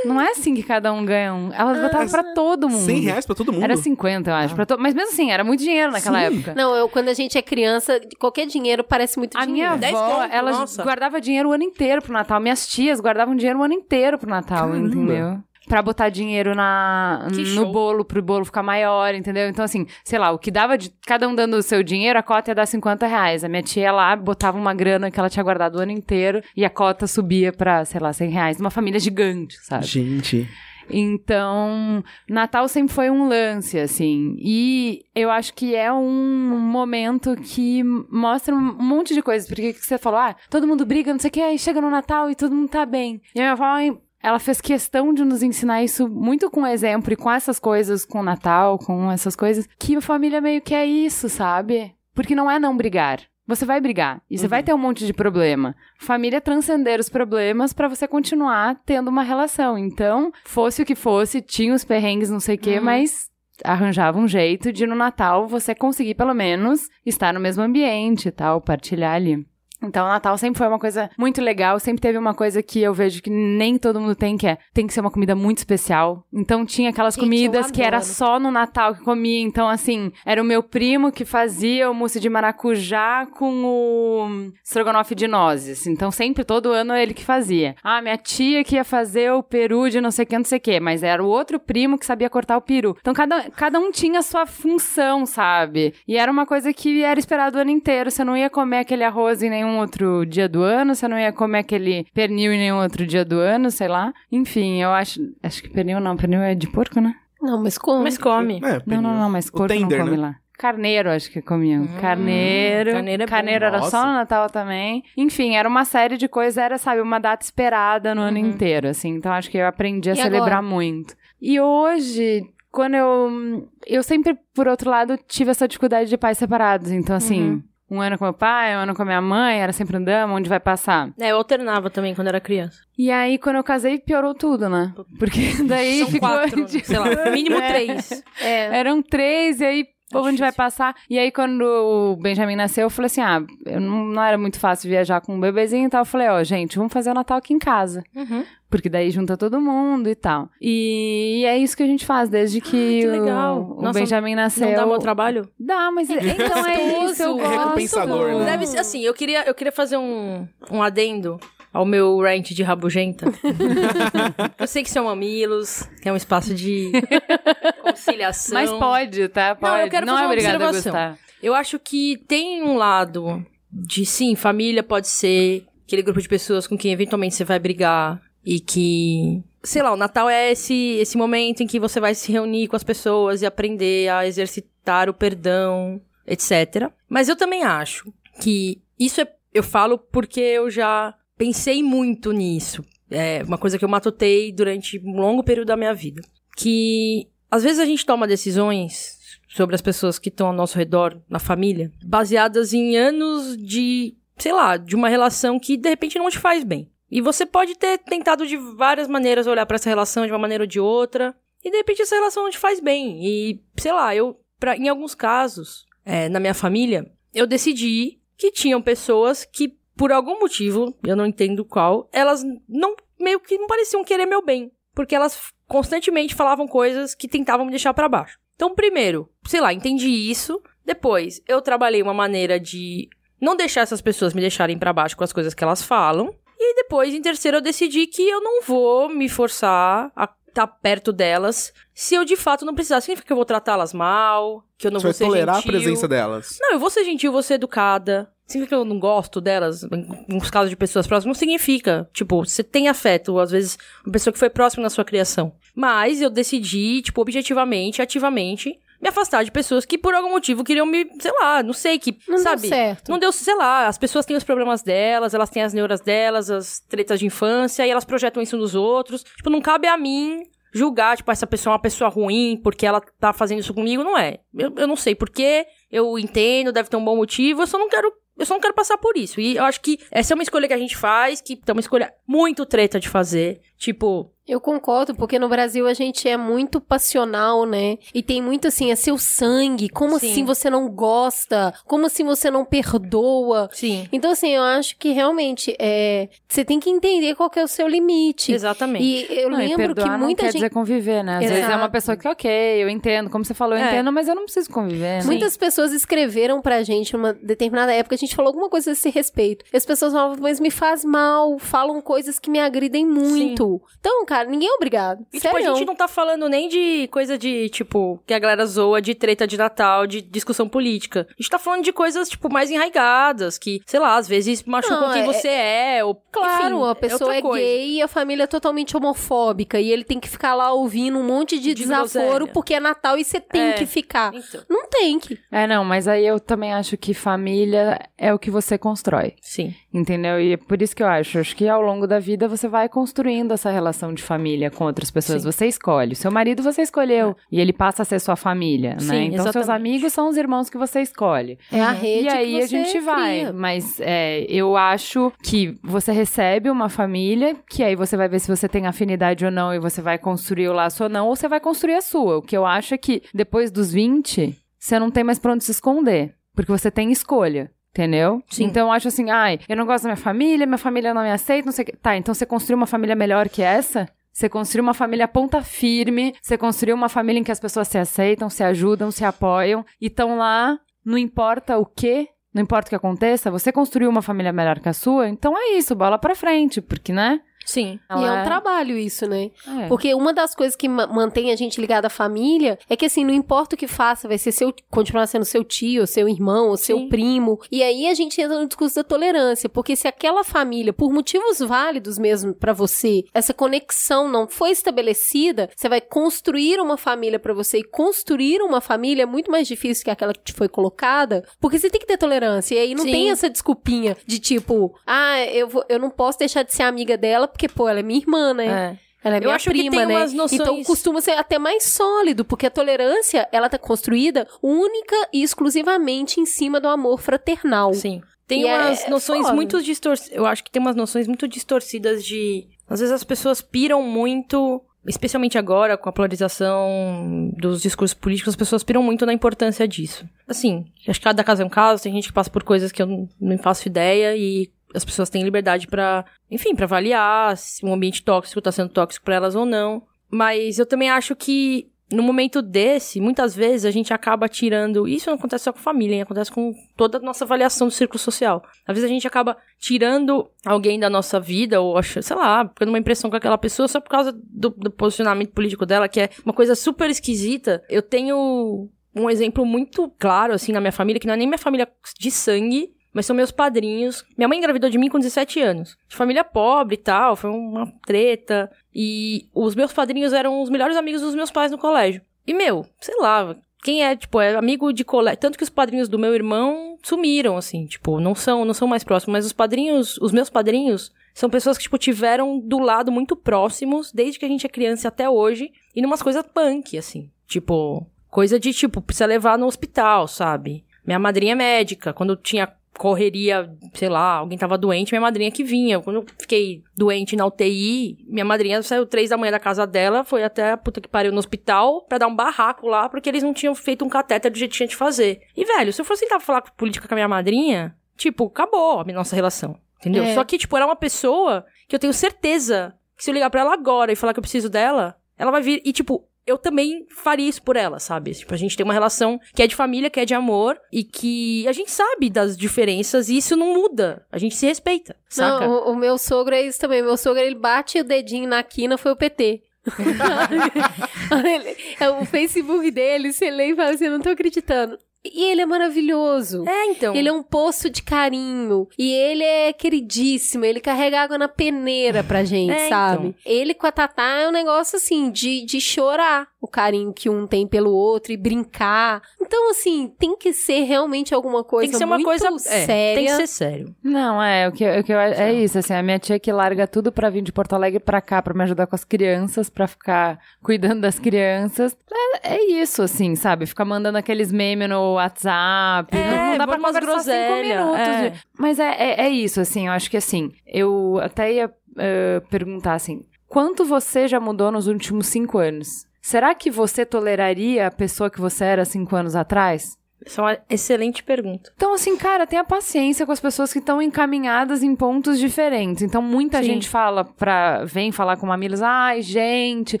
Não é assim que cada um ganha um. Elas botavam pra todo mundo. 100 reais pra todo mundo. Era 50, eu acho. pra to- Mas mesmo assim, era muito dinheiro naquela Sim. época. Não, eu, quando a gente é criança, qualquer dinheiro parece muito A dinheiro. minha 10 avó, conto, ela nossa. guardava dinheiro o ano inteiro pro Natal. Minhas tias guardavam dinheiro o ano inteiro pro Natal, Caramba. entendeu? Pra botar dinheiro na, Que no show. bolo, pro bolo ficar maior, entendeu? Então, assim, sei lá, o que dava de. Cada um dando o seu dinheiro, a cota ia dar 50 reais. A minha tia ia lá, botava uma grana que ela tinha guardado o ano inteiro e a cota subia pra, sei lá, 100 reais. Uma família gigante, sabe? Gente. Então, Natal sempre foi um lance, assim. E eu acho que é um momento que mostra um monte de coisas. Porque que você falou, ah, todo mundo briga, não sei o que, aí chega no Natal e todo mundo tá bem. E a minha avó, ela fez questão de nos ensinar isso muito com exemplo e com essas coisas, com o Natal, com essas coisas, que a família meio que é isso, sabe? Porque não é não brigar. Você vai brigar e você vai ter um monte de problema. Família é transcender os problemas pra você continuar tendo uma relação. Então, fosse o que fosse, tinha os perrengues, não sei o quê, mas arranjava um jeito de no Natal você conseguir pelo menos estar no mesmo ambiente e tal, partilhar ali. Então, o Natal sempre foi uma coisa muito legal, sempre teve uma coisa que eu vejo que nem todo mundo tem, que é tem que ser uma comida muito especial. Então, tinha aquelas Gente, comidas que era só no Natal que comia. Então, assim, era o meu primo que fazia o mousse de maracujá com o estrogonofe de nozes. Então, sempre, todo ano, é ele que fazia. Ah, minha tia que ia fazer o peru de não sei o que, não sei o que. Mas era o outro primo que sabia cortar o peru. Então, cada, cada um tinha a sua função, sabe? E era uma coisa que era esperado o ano inteiro. Você não ia comer aquele arroz em nenhum outro dia do ano, você não ia comer aquele pernil em nenhum outro dia do ano, sei lá. Enfim, eu acho. Acho que pernil não, pernil é de porco, né? Não, mas como? Mas come. É, Não, não, não, mas porco tender, não come né? lá. Carneiro, acho que comiam. carneiro. carneiro é bom. era Nossa. só no Natal também. Enfim, era uma série de coisas, era, sabe, uma data esperada no ano inteiro, assim. Então acho que eu aprendi a E celebrar agora? muito. E hoje, quando eu. Eu sempre, por outro lado, tive essa dificuldade de pais separados. Então, assim. Um ano com meu pai, um ano com a minha mãe, era sempre andando, onde vai passar? É, eu alternava também quando era criança. E aí, quando eu casei, piorou tudo, né? Porque daí São ficou. quatro, de- sei lá, mínimo É. três. É. Eram três, e aí, pô, onde vai passar? E aí, quando o Benjamin nasceu, eu falei assim: ah, eu não, não era muito fácil viajar com um bebezinho e tal. Eu falei: ó, gente, vamos fazer o Natal aqui em casa. Uhum. Porque daí junta todo mundo e tal. E, é isso que a gente faz desde que, que o- legal. o, Nossa, Benjamin nasceu. Não dá meu trabalho? Dá, mas então é isso. Eu Gostoso. gosto. Recompensador, né? Deve ser assim, eu queria, eu queria fazer um, um adendo ao meu rant de rabugenta. eu sei que são mamilos, que é um espaço de conciliação. Mas pode, tá? Pode. Não, eu quero não fazer é uma obrigada a gostar. Eu acho que tem um lado de sim, família pode ser aquele grupo de pessoas com quem eventualmente você vai brigar e que, sei lá, o Natal é esse esse momento em que você vai se reunir com as pessoas e aprender a exercitar o perdão, etc. Mas eu também acho que isso é eu falo porque eu já pensei muito nisso. É uma coisa que eu matutei durante um longo período da minha vida. Que às vezes a gente toma decisões sobre as pessoas que estão ao nosso redor, na família, baseadas em anos de, sei lá, de uma relação que de repente não te faz bem. E você pode ter tentado de várias maneiras olhar para essa relação de uma maneira ou de outra, e de repente essa relação não te faz bem. E, sei lá, eu, pra, em alguns casos, é, na minha família, eu decidi que tinham pessoas que, por algum motivo, eu não entendo qual, elas não, meio que não pareciam querer meu bem. Porque elas constantemente falavam coisas que tentavam me deixar pra baixo. Então, primeiro, sei lá, entendi isso. Depois, eu trabalhei uma maneira de não deixar essas pessoas me deixarem pra baixo com as coisas que elas falam. E depois, em terceiro, eu decidi que eu não vou me forçar a estar perto delas se eu de fato não precisar. Significa que eu vou tratá-las mal, que eu não Você vou vai ser tolerar a presença delas. Não, eu vou ser gentil, vou ser educada. Significa que eu não gosto delas, uns casos de pessoas próximas, não significa. Tipo, você tem afeto, às vezes, uma pessoa que foi próxima na sua criação. Mas eu decidi, tipo, objetivamente, ativamente, me afastar de pessoas que por algum motivo queriam me, sei lá, não sei, que, Não sabe? deu certo. Não deu, sei lá, as pessoas têm os problemas delas, elas têm as neuras delas, as tretas de infância, e elas projetam isso nos outros. Tipo, não cabe a mim julgar, tipo, essa pessoa é uma pessoa ruim porque ela tá fazendo isso comigo, não é. Eu, eu não sei porquê, eu entendo, deve ter um bom motivo, eu só não quero. Eu só não quero passar por isso. E eu acho que essa é uma escolha que a gente faz, que é uma escolha muito treta de fazer. Tipo, Eu concordo, porque no Brasil a gente é muito passional, né? E tem muito assim, é seu sangue. Como Sim. assim você não gosta? Como assim você não perdoa? sim. Então, assim, eu acho que realmente é, você tem que entender qual que é o seu limite. Exatamente. E eu Não, e lembro que perdoar muita não quer gente. dizer conviver, né? Às vezes é Exato. uma pessoa que, ok, eu entendo, como você falou, eu É. entendo, mas eu não preciso conviver, né? Muitas pessoas escreveram pra gente numa determinada época, a gente falou alguma coisa a esse respeito. E as pessoas falavam, mas me faz mal, falam coisas que me agridem muito. Então, cara, ninguém é obrigado. E, tipo, a gente não tá falando nem de coisa de, tipo, que a galera zoa de treta de Natal, de discussão política. A gente tá falando de coisas, tipo, mais enraigadas, que, sei lá, às vezes machucam Não, quem é- você é, ou... Claro, enfim, a pessoa outra é, coisa. gay e a família é totalmente homofóbica. E ele tem que ficar lá ouvindo um monte de, De desaforo groselha. porque é Natal e você tem É. que ficar. Então, Não tem que. É, não, mas aí eu também acho que família é o que você constrói, sim. entendeu? E é por isso que eu acho, acho que ao longo da vida você vai construindo essa relação de família com outras pessoas, Sim. você escolhe. O seu marido você escolheu e ele passa a ser sua família, Sim, né? Então seus exatamente. amigos são os irmãos que você escolhe. É a rede E aí a gente você vai. cria. Mas é, eu acho que você recebe uma família, que aí você vai ver se você tem afinidade ou não, e você vai construir o laço ou não, ou você vai construir a sua. O que eu acho é que depois dos 20, você não tem mais pra onde se esconder. Porque você tem escolha. Entendeu? Sim. Então eu acho assim, ai, eu não gosto da minha família, minha família não me aceita, não sei o que. Tá, então você construiu uma família melhor que essa? Você construiu uma família ponta firme, você construiu uma família em que as pessoas se aceitam, se ajudam, se apoiam e estão lá, não importa o que, não importa o que aconteça, você construiu uma família melhor que a sua, então é isso, bola pra frente, porque, né? Sim. E é um trabalho isso, né? É. Porque uma das coisas que ma- mantém a gente ligado à família é que, assim, não importa o que faça, vai ser seu, continuar sendo seu tio, seu irmão, ou seu Sim. primo. E aí a gente entra no discurso da tolerância, porque se aquela família, por motivos válidos mesmo pra você, essa conexão não foi estabelecida, você vai construir uma família pra você e construir uma família é muito mais difícil que aquela que te foi colocada, porque você tem que ter tolerância. E aí não Sim. tem essa desculpinha de tipo, ah, eu, vou, eu não posso deixar de ser amiga dela porque, pô, ela é minha irmã, né? É. Ela é Eu minha acho que prima, tem né? umas noções- Então costuma ser até mais sólido, porque a tolerância, ela tá construída única e exclusivamente em cima do amor fraternal. Sim. Tem E é- umas é noções muito distorcidas. Eu acho que tem umas noções muito distorcidas de. Às vezes as pessoas piram muito. Especialmente agora, com a polarização dos discursos políticos, as pessoas piram muito na importância disso. Assim, acho que cada caso é um caso, tem gente que passa por coisas que eu não faço ideia e as pessoas têm liberdade pra, enfim, pra avaliar se um ambiente tóxico tá sendo tóxico pra elas ou não. Mas eu também acho que no momento desse, muitas vezes a gente acaba tirando. Isso não acontece só com família, hein? acontece com toda a nossa avaliação do círculo social. Às vezes a gente acaba tirando alguém da nossa vida, ou acha- sei lá, ficando uma impressão com aquela pessoa só por causa do, do posicionamento político dela, que é uma coisa super esquisita. Eu tenho um exemplo muito claro, assim, na minha família, que não é nem minha família de sangue, mas são meus padrinhos. Minha mãe engravidou de mim com 17 anos. De família pobre e tal, foi uma treta. E os meus padrinhos eram os melhores amigos dos meus pais no colégio. E, meu, sei lá, quem é, tipo, é amigo de colégio. Tanto que os padrinhos do meu irmão sumiram, assim, tipo, não são, não são mais próximos. Mas os padrinhos, os meus padrinhos, são pessoas que, tipo, tiveram do lado muito próximos, desde que a gente é criança até hoje. E numas coisas punk, assim. Tipo, coisa de, tipo, precisa levar no hospital, sabe? Minha madrinha é médica. Quando tinha correria, sei lá, alguém tava doente, minha madrinha que vinha. Quando eu fiquei doente na UTI, minha madrinha saiu três da manhã da casa dela, foi até a puta que pariu no hospital pra dar um barraco lá, porque eles não tinham feito um catéter do jeito que tinha de fazer. E, velho, se eu fosse tentar falar política com a minha madrinha, tipo, acabou a nossa relação. Entendeu? É. Só que, tipo, era uma pessoa que eu tenho certeza que se eu ligar pra ela agora e falar que eu preciso dela, ela vai vir e, tipo, eu também faria isso por ela, sabe? Tipo, a gente tem uma relação que é de família, que é de amor, e que a gente sabe das diferenças e isso não muda. A gente se respeita, saca? Não, o, o meu sogro é isso também. Meu sogro, ele bate o dedinho na quina, foi o PT. Ele- é o Facebook dele, você lê e fala assim, eu não tô acreditando. E ele é maravilhoso. É, então. Ele é um poço de carinho. E ele é queridíssimo. Ele carrega água na peneira pra gente, É, sabe? Ele com a Tatá é um negócio assim, de, de chorar o carinho que um tem pelo outro e brincar. Então, assim, tem que ser realmente alguma coisa tem que ser uma coisa é, séria. Tem que ser sério. Não, é, o que, o que eu, é isso, assim, a minha tia que larga tudo pra vir de Porto Alegre pra cá, pra me ajudar com as crianças, pra ficar cuidando das crianças. É, é isso, assim, sabe? Ficar mandando aqueles memes no WhatsApp. É, não, não dá pra umas conversar cinco groselha, minutos. é. de- Mas é, é, é isso, assim, eu acho que assim, eu até ia eh, perguntar assim, quanto você já mudou nos últimos cinco anos? Será que você toleraria a pessoa que você era cinco anos atrás? Essa é uma excelente pergunta. Então, assim, cara, tenha paciência com as pessoas que estão encaminhadas em pontos diferentes. Então, muita Sim. gente fala pra. Vem falar com mamilos, ai, gente,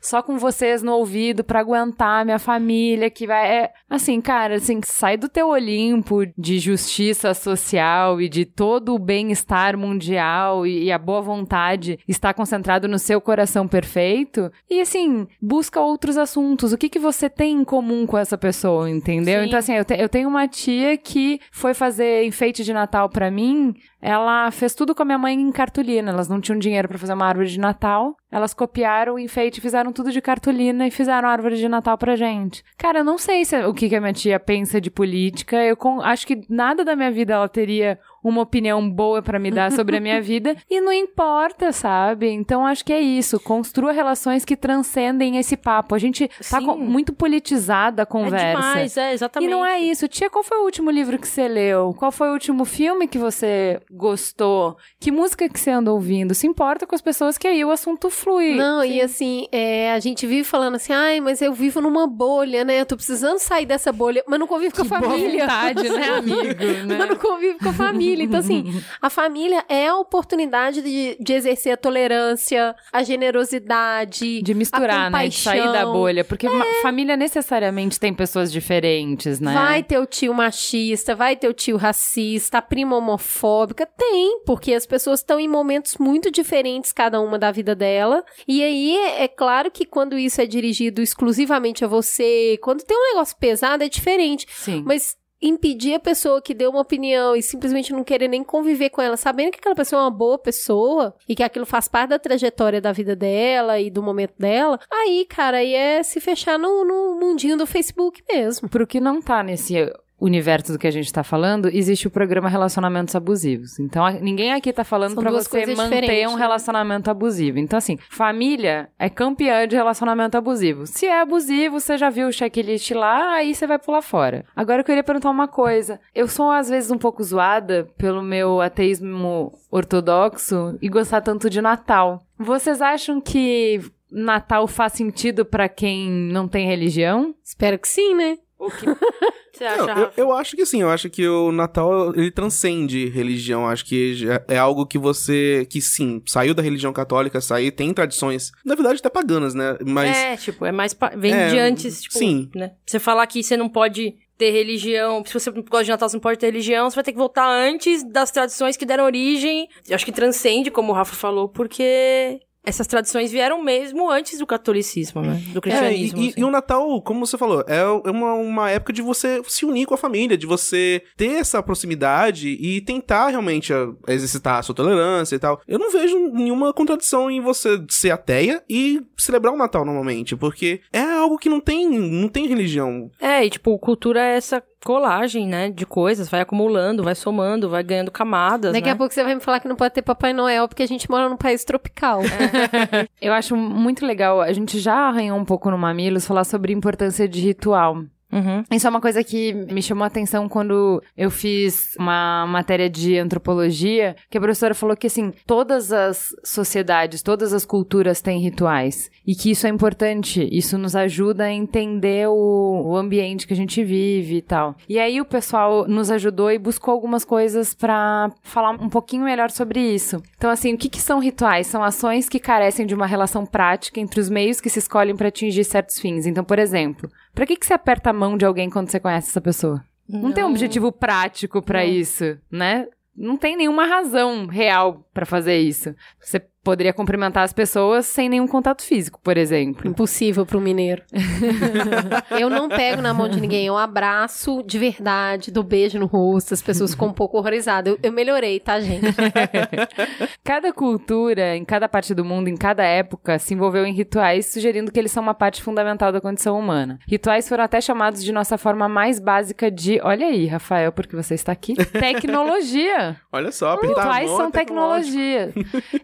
só com vocês no ouvido pra aguentar minha família, que vai. É, assim, cara, assim, sai do teu Olimpo de justiça social e de todo o bem-estar mundial e, e a boa vontade está concentrado no seu coração perfeito. E, assim, busca outros assuntos. O que, que você tem em comum com essa pessoa, entendeu? Sim. Então, assim, eu, te- eu tenho uma tia que foi fazer enfeite de Natal pra mim. Ela fez tudo com a minha mãe em cartolina. Elas não tinham dinheiro pra fazer uma árvore de Natal. Elas copiaram o enfeite, fizeram tudo de cartolina e fizeram a árvore de Natal pra gente. Cara, eu não sei se, o que, que a minha tia pensa de política. Eu con- acho que nada da minha vida ela teria uma opinião boa pra me dar sobre a minha vida e não importa, sabe? Então acho que é isso. Construa relações que transcendem esse papo. A gente tá Sim. com- muito politizada a É conversa. demais, é, E exatamente. não é isso. Tia, qual foi o último livro que você leu? Qual foi o último filme que você gostou? Que música que você anda ouvindo? Se importa com as pessoas que aí o assunto flui. Não, e assim, é, a gente vive falando assim, ai, mas eu vivo numa bolha, né? Eu tô precisando sair dessa bolha, mas não convivo com a família. vontade, né, amigo? Né? Mas não convive com a família. Então, assim, a família é a oportunidade de, de exercer a tolerância, a generosidade. De misturar, né? De sair da bolha. Porque ma- família necessariamente tem pessoas diferentes, né? Vai ter o tio machista, vai ter o tio racista, a prima homofóbica. Tem, porque as pessoas estão em momentos muito diferentes, cada uma da vida dela. E aí, é claro que quando isso é dirigido exclusivamente a você, quando tem um negócio pesado, é diferente. Sim. Mas impedir a pessoa que deu uma opinião e simplesmente não querer nem conviver com ela, sabendo que aquela pessoa é uma boa pessoa e que aquilo faz parte da trajetória da vida dela e do momento dela, aí, cara, aí é se fechar no, no mundinho do Facebook mesmo. Pro que não tá nesse universo do que a gente tá falando, existe o programa Relacionamentos Abusivos. Então, a- ninguém aqui tá falando duas você manter diferentes, um né? relacionamento abusivo. Então, assim, família é campeã de relacionamento abusivo. Se é abusivo, você já viu o checklist lá, aí você vai pular fora. Agora, eu queria perguntar uma coisa. Eu sou, às vezes, um pouco zoada pelo meu ateísmo ortodoxo e gostar tanto de Natal. Vocês acham que Natal faz sentido pra quem não tem religião? Espero que sim, né? Você acha, Não, eu, eu acho que sim, eu acho que o Natal ele transcende religião. Acho que é algo que você, que sim, saiu da religião católica, saiu, tem tradições, na verdade até paganas, né? Mas É, tipo, é mais. Vem É, de antes, tipo. sim. Né? Você falar que você não pode ter religião. Se você gosta de Natal, você não pode ter religião, você vai ter que voltar antes das tradições que deram origem. Eu acho que transcende, como o Rafa falou, porque. Essas tradições vieram mesmo antes do catolicismo, né? Do É, e, cristianismo. e- assim. e o Natal, como você falou, é uma, uma época de você se unir com a família, de você ter essa proximidade e tentar realmente a- exercitar a sua tolerância e tal. Eu não vejo nenhuma contradição em você ser ateia e celebrar o Natal normalmente, porque é algo que não tem, não tem religião. É, e tipo, cultura é essa colagem, né? De coisas, vai acumulando, vai somando, vai ganhando camadas. Daqui né? a pouco você vai me falar que não pode ter Papai Noel porque a gente mora num país tropical. Eu acho muito legal. A gente já arranhou um pouco no Mamilos falar sobre a importância de ritual. Uhum. Isso é uma coisa que me chamou a atenção quando eu fiz uma matéria de antropologia, que a professora falou que, assim, todas as sociedades, todas as culturas têm rituais. E que isso é importante, isso nos ajuda a entender o, o ambiente que a gente vive e tal. E aí o pessoal nos ajudou e buscou algumas coisas pra falar um pouquinho melhor sobre isso. Então, assim, o que, que são rituais? São ações que carecem de uma relação prática entre os meios que se escolhem pra atingir certos fins. Então, por exemplo, Pra que, que você aperta a mão de alguém quando você conhece essa pessoa? Não, tem um objetivo prático pra isso, né? Não tem nenhuma razão real pra fazer isso. Você poderia cumprimentar as pessoas sem nenhum contato físico, por exemplo. Impossível pro mineiro. eu não pego na mão de ninguém, eu abraço de verdade, dou beijo no rosto, as pessoas ficam um pouco horrorizadas. Eu, eu melhorei, tá, gente? Cada cultura, em cada parte do mundo, em cada época, se envolveu em rituais, sugerindo que eles são uma parte fundamental da condição humana. Rituais foram até chamados de nossa forma mais básica de, olha aí, Rafael, porque você está aqui, tecnologia. Olha só, a Rituais são é tecnológico. tecnologia.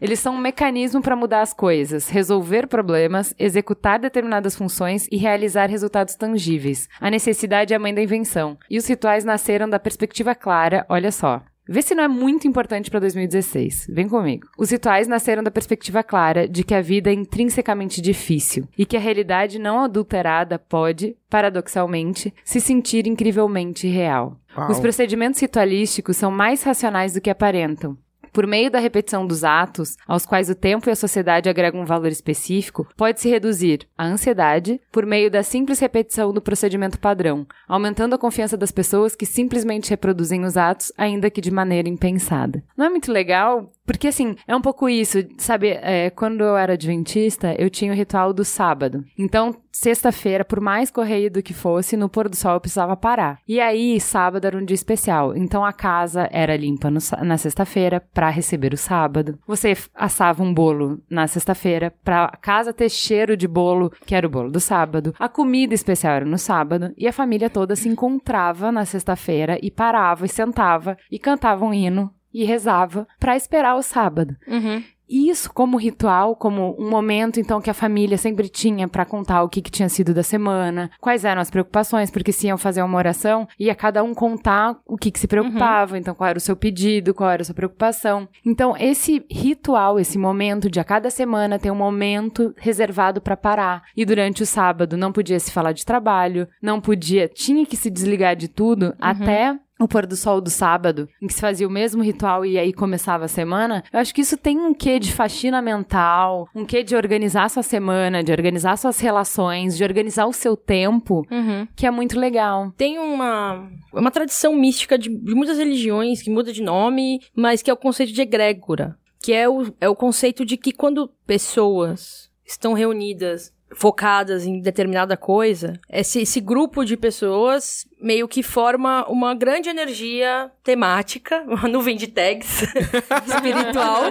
Eles são um mecanismo para mudar as coisas, resolver problemas, executar determinadas funções e realizar resultados tangíveis. A necessidade é a mãe da invenção. E os rituais nasceram da perspectiva clara, olha só. Vê se não é muito importante para 2016. Vem comigo. Os rituais nasceram da perspectiva clara de que a vida é intrinsecamente difícil e que a realidade não adulterada pode, paradoxalmente, se sentir incrivelmente real. Uau. Os procedimentos ritualísticos são mais racionais do que aparentam. Por meio da repetição dos atos, aos quais o tempo e a sociedade agregam um valor específico, pode-se reduzir a ansiedade por meio da simples repetição do procedimento padrão, aumentando a confiança das pessoas que simplesmente reproduzem os atos, ainda que de maneira impensada. Não é muito legal Porque, assim, é um pouco isso, sabe? É, quando eu era adventista, eu tinha o ritual do sábado. Então, sexta-feira, por mais corrido que fosse, no pôr do sol eu precisava parar. E aí, sábado era um dia especial. Então, a casa era limpa no na sexta-feira para receber o sábado. Você assava um bolo na sexta-feira para a casa ter cheiro de bolo, que era o bolo do sábado. A comida especial era no sábado. E a família toda se encontrava na sexta-feira e parava e sentava e cantava um hino e rezava para esperar o sábado. Uhum. Isso como ritual, como um momento então que a família sempre tinha para contar o que, que tinha sido da semana, quais eram as preocupações, porque se iam fazer uma oração, ia cada um contar o que, que se preocupava, então qual era o seu pedido, qual era a sua preocupação. Então esse ritual, esse momento de a cada semana ter um momento reservado para parar. E durante o sábado não podia se falar de trabalho, não podia, tinha que se desligar de tudo até o pôr do sol do sábado, em que se fazia o mesmo ritual e aí começava a semana, eu acho que isso tem um quê de faxina mental, um quê de organizar sua semana, de organizar suas relações, de organizar o seu tempo, Uhum. que é muito legal. Tem uma, uma tradição mística de, de muitas religiões que muda de nome, mas que é o conceito de egrégora. Que é o, é o conceito de que quando pessoas estão reunidas, focadas em determinada coisa, esse, esse grupo de pessoas meio que forma uma grande energia temática, uma nuvem de tags espiritual.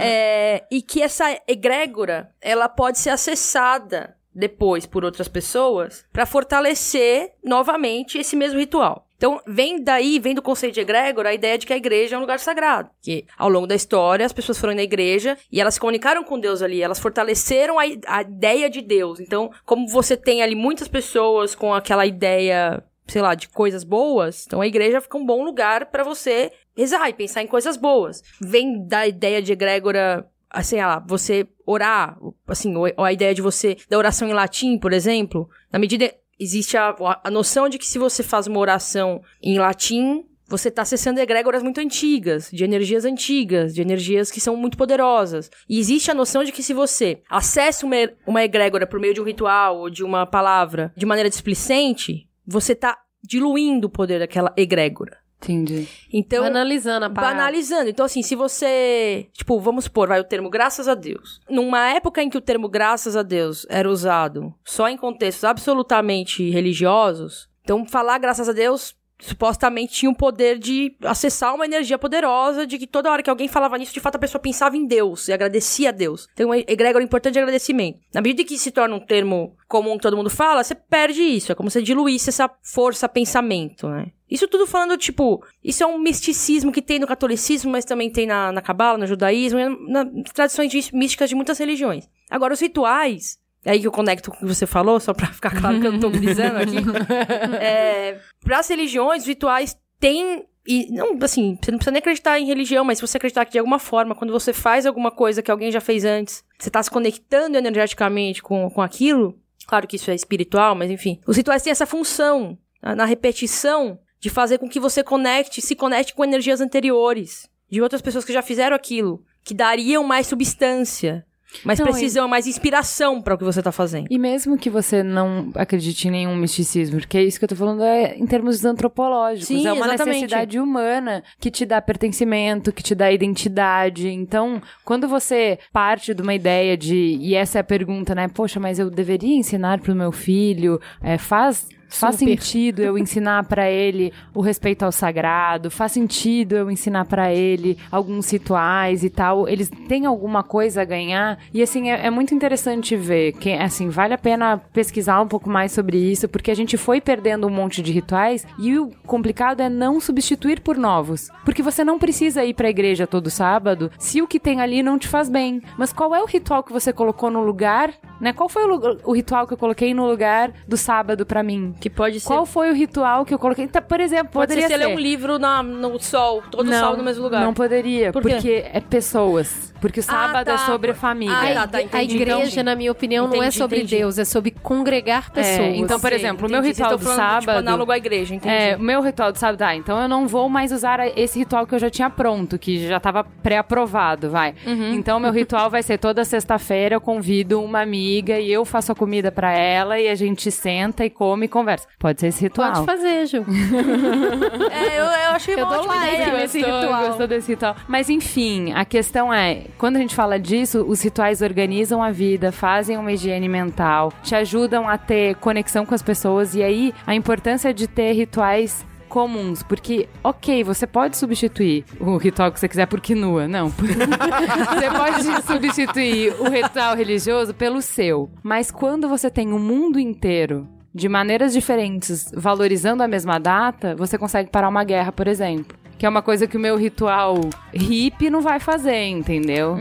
É, e que essa egrégora, ela pode ser acessada depois por outras pessoas para fortalecer novamente esse mesmo ritual. Então, vem daí, vem do conceito de egrégora, a ideia de que a igreja é um lugar sagrado. Que, ao longo da história, as pessoas foram na igreja e elas se comunicaram com Deus ali, elas fortaleceram a, a ideia de Deus. Então, como você tem ali muitas pessoas com aquela ideia, sei lá, de coisas boas, então a igreja fica um bom lugar para você rezar e pensar em coisas boas. Vem da ideia de egrégora assim, ah, você orar, assim, ou a ideia de você, da oração em latim, por exemplo, na medida, existe a, a noção de que se você faz uma oração em latim, você está acessando egrégoras muito antigas, de energias antigas, de energias que são muito poderosas. E existe a noção de que se você acessa uma, uma egrégora por meio de um ritual ou de uma palavra de maneira displicente, você está diluindo o poder daquela egrégora. Entendi. Então, Banalizando a parada. Banalizando. Então, assim, se você. Tipo, vamos supor, vai o termo graças a Deus. Numa época em que o termo graças a Deus era usado só em contextos absolutamente religiosos, então falar graças a Deus supostamente tinha o poder de acessar uma energia poderosa, de que toda hora que alguém falava nisso, de fato a pessoa pensava em Deus e agradecia a Deus. Tem uma egrégora importante de agradecimento. Na medida que se torna um termo comum que todo mundo fala, você perde isso. É como se diluísse essa força pensamento, né? Isso tudo falando, tipo, isso é um misticismo que tem no catolicismo, mas também tem na, na cabala, no judaísmo, na, nas tradições místicas de muitas religiões. Agora, os rituais, é aí que eu conecto com o que você falou, só pra ficar claro que eu não tô dizendo aqui. é, para as religiões, os rituais têm. E não, assim, você não precisa nem acreditar em religião, mas se você acreditar que de alguma forma, quando você faz alguma coisa que alguém já fez antes, você tá se conectando energeticamente com, com aquilo. Claro que isso é espiritual, mas enfim. Os rituais têm essa função, na, na repetição, de fazer com que você conecte, se conecte com energias anteriores, de outras pessoas que já fizeram aquilo, que dariam mais substância, mais Não, e- precisão, mais inspiração para o que você tá fazendo. E mesmo que você não acredite em nenhum misticismo, porque é isso que eu tô falando é em termos antropológicos. Sim, é uma exatamente. necessidade humana que te dá pertencimento, que te dá identidade. Então, quando você parte de uma ideia de. E essa é a pergunta, né? Poxa, mas eu deveria ensinar pro meu filho? É, faz. Faz Super. sentido eu ensinar pra ele o respeito ao sagrado? Faz sentido eu ensinar pra ele alguns rituais e tal? Eles têm alguma coisa a ganhar? E assim, é, é muito interessante ver que, assim, vale a pena pesquisar um pouco mais sobre isso, porque a gente foi perdendo um monte de rituais e o complicado é não substituir por novos. Porque você não precisa ir pra igreja todo sábado se o que tem ali não te faz bem. Mas qual é o ritual que você colocou no lugar, né? Qual foi o, o ritual que eu coloquei no lugar do sábado pra mim? Que pode ser. Qual foi o ritual que eu coloquei? Então, por exemplo, Pode ser poderia você ser. ler um livro na, no sol, todo não, sol no mesmo lugar. Não poderia, Por porque é pessoas. Porque o sábado tá. é sobre família. Ah, A, tá, tá, a entendi. igreja, Então, na minha opinião, não é Entendi, sobre entendi. Deus, é sobre congregar pessoas. É, então, por Sei, exemplo, o meu entendi. ritual do Tipo, sábado- análogo à igreja, entendi. É, o meu ritual do sábado, ah, então eu não vou mais usar esse ritual que eu já tinha pronto, que já tava pré-aprovado, vai. Uhum. Então, meu ritual vai ser toda sexta-feira eu convido uma amiga e eu faço a comida pra ela e a gente senta e come e conversa. Pode ser esse ritual. Pode fazer, Ju. É, eu, eu achei Eu uma dou ótima like ideia. Gostou, ritual. gostou desse ritual. Mas enfim, a questão é, quando a gente fala disso, os rituais organizam a vida, fazem uma higiene mental, te ajudam a ter conexão com as pessoas e aí a importância de ter rituais comuns, porque, ok, você pode substituir o ritual que você quiser por quinua, não. você pode substituir o ritual religioso pelo seu, mas quando você tem o mundo inteiro de maneiras diferentes valorizando a mesma data, você consegue parar uma guerra, por exemplo. Que é uma coisa que o meu ritual hippie não vai fazer, entendeu?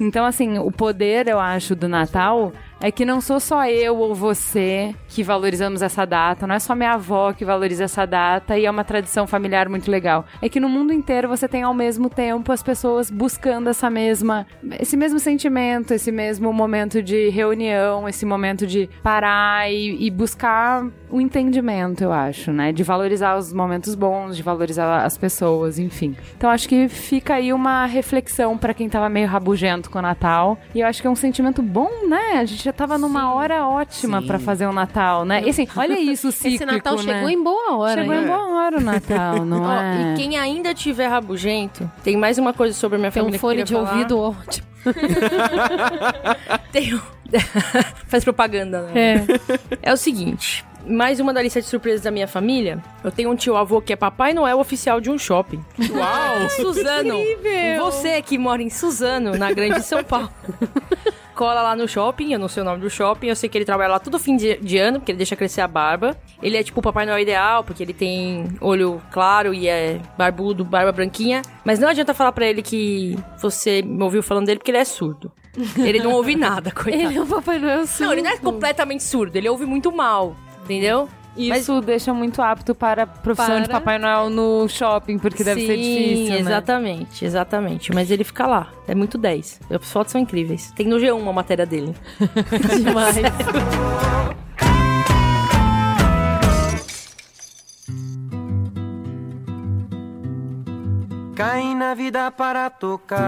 Então, assim, o poder, eu acho, do Natal é que não sou só eu ou você que valorizamos essa data, não é só minha avó que valoriza essa data e é uma tradição familiar muito legal. É que no mundo inteiro você tem ao mesmo tempo as pessoas buscando essa mesma, esse mesmo sentimento, esse mesmo momento de reunião, esse momento de parar e, e buscar o entendimento, eu acho, né? De valorizar os momentos bons, de valorizar as pessoas, enfim. Então acho que fica aí uma reflexão pra quem tava meio rabugento com o Natal. E eu acho que é um sentimento bom, né? A gente já tava numa hora ótima Sim. pra fazer o Natal, né? E assim, olha isso, cíclico, Esse Natal né? chegou em boa hora, Chegou em boa hora o Natal, não Ó, é? E quem ainda tiver rabugento, tem mais uma coisa sobre a minha Tem um família que eu fone de falar. ouvido ótimo. Tem um- Faz propaganda, né? É. o seguinte. Mais uma da lista de surpresas da minha família. Eu tenho um tio avô que é Papai Noel oficial de um shopping. Uau! Suzano. Você que mora em Suzano, na Grande São Paulo. Cola lá no shopping, eu não sei o nome do shopping, eu sei que ele trabalha lá todo fim de, de ano, porque ele deixa crescer a barba. Ele é tipo o Papai Noel ideal, porque ele tem olho claro e é barbudo, barba branquinha. Mas não adianta falar pra ele que você me ouviu falando dele, porque ele é surdo. Ele não ouve nada, coitado. Ele é o Papai Noel Não, ele não é completamente surdo, ele ouve muito mal, entendeu? Isso deixa muito apto para a profissão de Para- Papai Noel no shopping, porque deve ser Sim, difícil, né? exatamente, exatamente. Mas ele fica lá. É muito 10. As fotos são incríveis. Tem no G1 uma matéria dele. demais. Caem na vida para tocar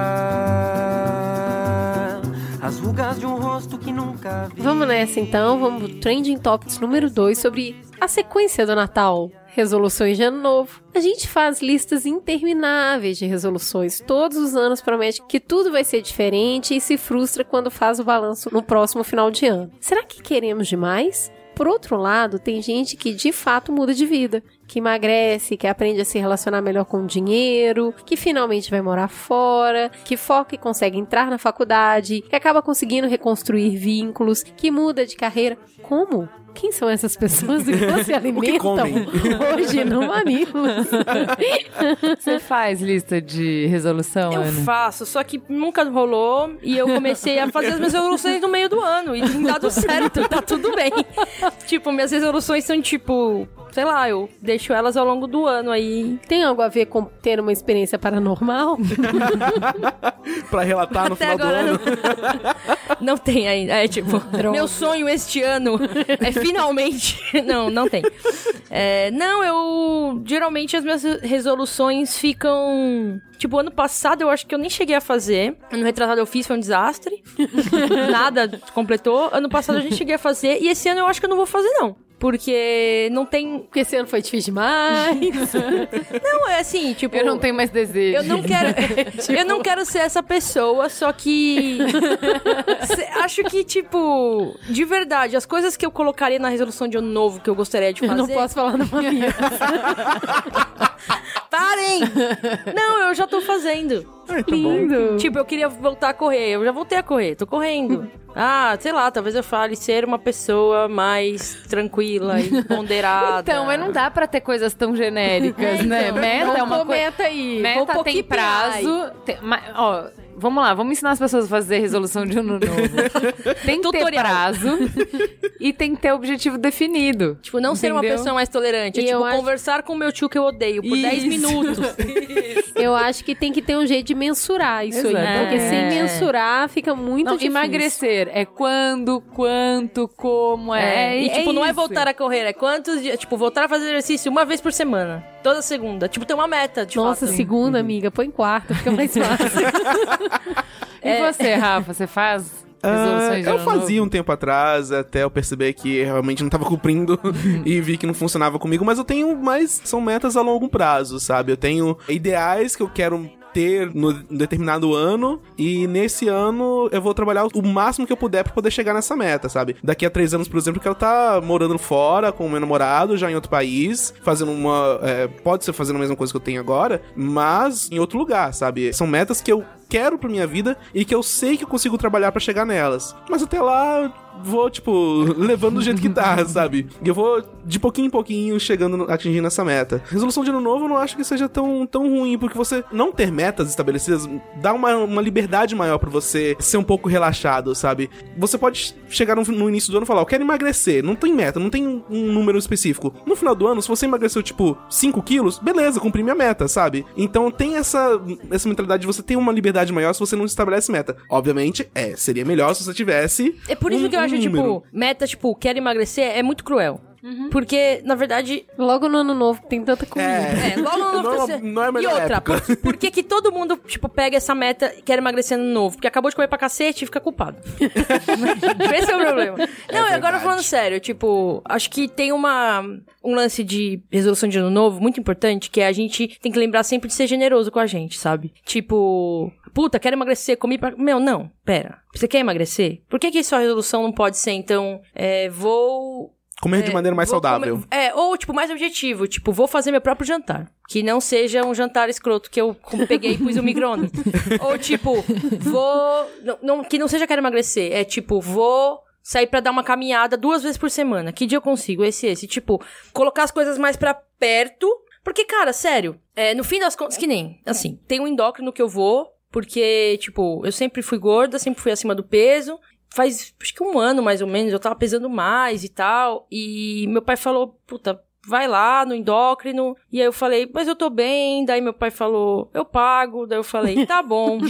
as rugas de um rosto que nunca vi. Vamos nessa então, vamos pro Trending Topics número 2 sobre a sequência do Natal. Resoluções de ano novo. A gente faz listas intermináveis de resoluções. Todos os anos promete que tudo vai ser diferente e se frustra quando faz o balanço no próximo final de ano. Será que queremos demais? Por outro lado, tem gente que de fato muda de vida, que emagrece, que aprende a se relacionar melhor com o dinheiro, que finalmente vai morar fora, que foca e consegue entrar na faculdade, que acaba conseguindo reconstruir vínculos, que muda de carreira. Como? Quem são essas pessoas e como se alimentam hoje no Mamilos? Você faz lista de resolução, Eu Ana? faço, só que nunca rolou e eu comecei a fazer as minhas resoluções no meio do ano e tem dado certo, tá tudo bem. tipo, minhas resoluções são tipo, sei lá, eu deixo elas ao longo do ano aí. Tem algo a ver com ter uma experiência paranormal? pra relatar no Até final do ano. não, não tem ainda. É tipo, meu sonho este ano é finalmente. não, não tem. É, não, eu. Geralmente as minhas resoluções ficam. Tipo, ano passado eu acho que eu nem cheguei a fazer. Ano retrasado eu fiz, foi um desastre. Nada completou. Ano passado eu nem cheguei a fazer. E esse ano eu acho que eu não vou fazer, não. Porque não tem. Porque esse ano foi difícil demais. Não, é assim, tipo. Eu não tenho mais desejo. Eu não quero. eu não quero ser essa pessoa, só que. Acho que, tipo, de verdade, as coisas que eu colocaria na resolução de ano novo que eu gostaria de Eu fazer. não posso falar no Mamilos. Parem! Não, eu já tô fazendo. Lindo. Tipo, eu queria voltar a correr. Eu já voltei a correr, tô correndo. Ah, sei lá, talvez eu fale ser uma pessoa mais tranquila e ponderada. Então, mas não dá pra ter coisas tão genéricas, né? Meta é uma coisa... Meta aí. Meta Vou tem prazo. tem- mas, ó, vamos lá, vamos ensinar as pessoas a fazer resolução de ano novo. tem que ter prazo e tem que ter objetivo definido. Tipo, não ser uma Entendeu? pessoa mais tolerante. É, E eu tipo, acho- conversar com o meu tio que eu odeio por 10 Isso. Eu acho que tem que ter um jeito de mensurar isso aí. Exato. Porque sem É. mensurar fica muito Não, difícil. emagrecer é quando, quanto, como, é. e tipo, não é voltar a correr, é quantos dias. Tipo, voltar a fazer exercício uma vez por semana. Toda segunda. Tipo, tem uma meta, de Nossa, fato. segunda, amiga, põe quarta, fica mais fácil. E você, Rafa, você faz Ah, eu fazia novo? um tempo atrás, até eu perceber que realmente não tava cumprindo e vi que não funcionava comigo, mas eu tenho mais. São metas a longo prazo, sabe? Eu tenho ideais que eu quero ter no determinado ano e nesse ano eu vou trabalhar o máximo que eu puder pra poder chegar nessa meta, sabe? Daqui a três anos, por exemplo, eu quero estar morando fora com o meu namorado, já em outro país, fazendo uma. é, pode ser fazendo a mesma coisa que eu tenho agora, mas em outro lugar, sabe? São metas que eu quero pra minha vida e que eu sei que eu consigo trabalhar pra chegar nelas. Mas até lá vou, tipo, levando do jeito que tá, sabe? E eu vou de pouquinho em pouquinho chegando, atingindo essa meta. Resolução de ano novo eu não acho que seja tão, tão ruim, porque você não ter metas estabelecidas dá uma, uma liberdade maior pra você ser um pouco relaxado, sabe? Você pode chegar no, no início do ano e falar, eu quero emagrecer. Não tem meta, não tem um, um número específico. No final do ano, se você emagreceu, tipo, 5 quilos, beleza, cumpri minha meta, sabe? Então tem essa, essa mentalidade de você ter uma liberdade maior se você não estabelece meta. Obviamente, é, seria melhor se você tivesse. É por isso um- que eu um acho, número. tipo, meta, tipo, quero emagrecer, é muito cruel. Porque, na verdade, Logo no ano novo que tem tanta comida. É. É, logo no ano Não é novo você- não é a E outra, época. por, por que que todo mundo, tipo, pega essa meta e quer emagrecer no novo? Porque acabou de comer pra cacete e fica culpado. Esse é o problema. Não, e agora falando sério, tipo, acho que tem uma um lance de resolução de ano novo muito importante, que é a gente tem que lembrar sempre de ser generoso com a gente, sabe? Tipo, puta, quero emagrecer, comi pra... Meu, não, pera. Você quer emagrecer? Por que que sua resolução não pode ser, então, é, vou Comer de maneira mais saudável. comer- é, ou, tipo, mais objetivo. Tipo, vou fazer meu próprio jantar. Que não seja um jantar escroto que eu peguei e pus no micro-ondas. ou, tipo, vou... Não, não- que não seja quero emagrecer. É, tipo, vou sair pra dar uma caminhada duas vezes por semana. Que dia eu consigo? Esse, esse. Tipo, colocar as coisas mais pra perto. Porque, cara, sério, é, no fim das contas, que nem, assim, tem um endócrino que eu vou, porque, tipo, eu sempre fui gorda, sempre fui acima do peso. Faz, acho que um ano mais ou menos, eu tava pesando mais e tal. E meu pai falou, puta, vai lá no endócrino. E aí eu falei, mas eu tô bem. Daí meu pai falou, eu pago. Daí eu falei, tá bom.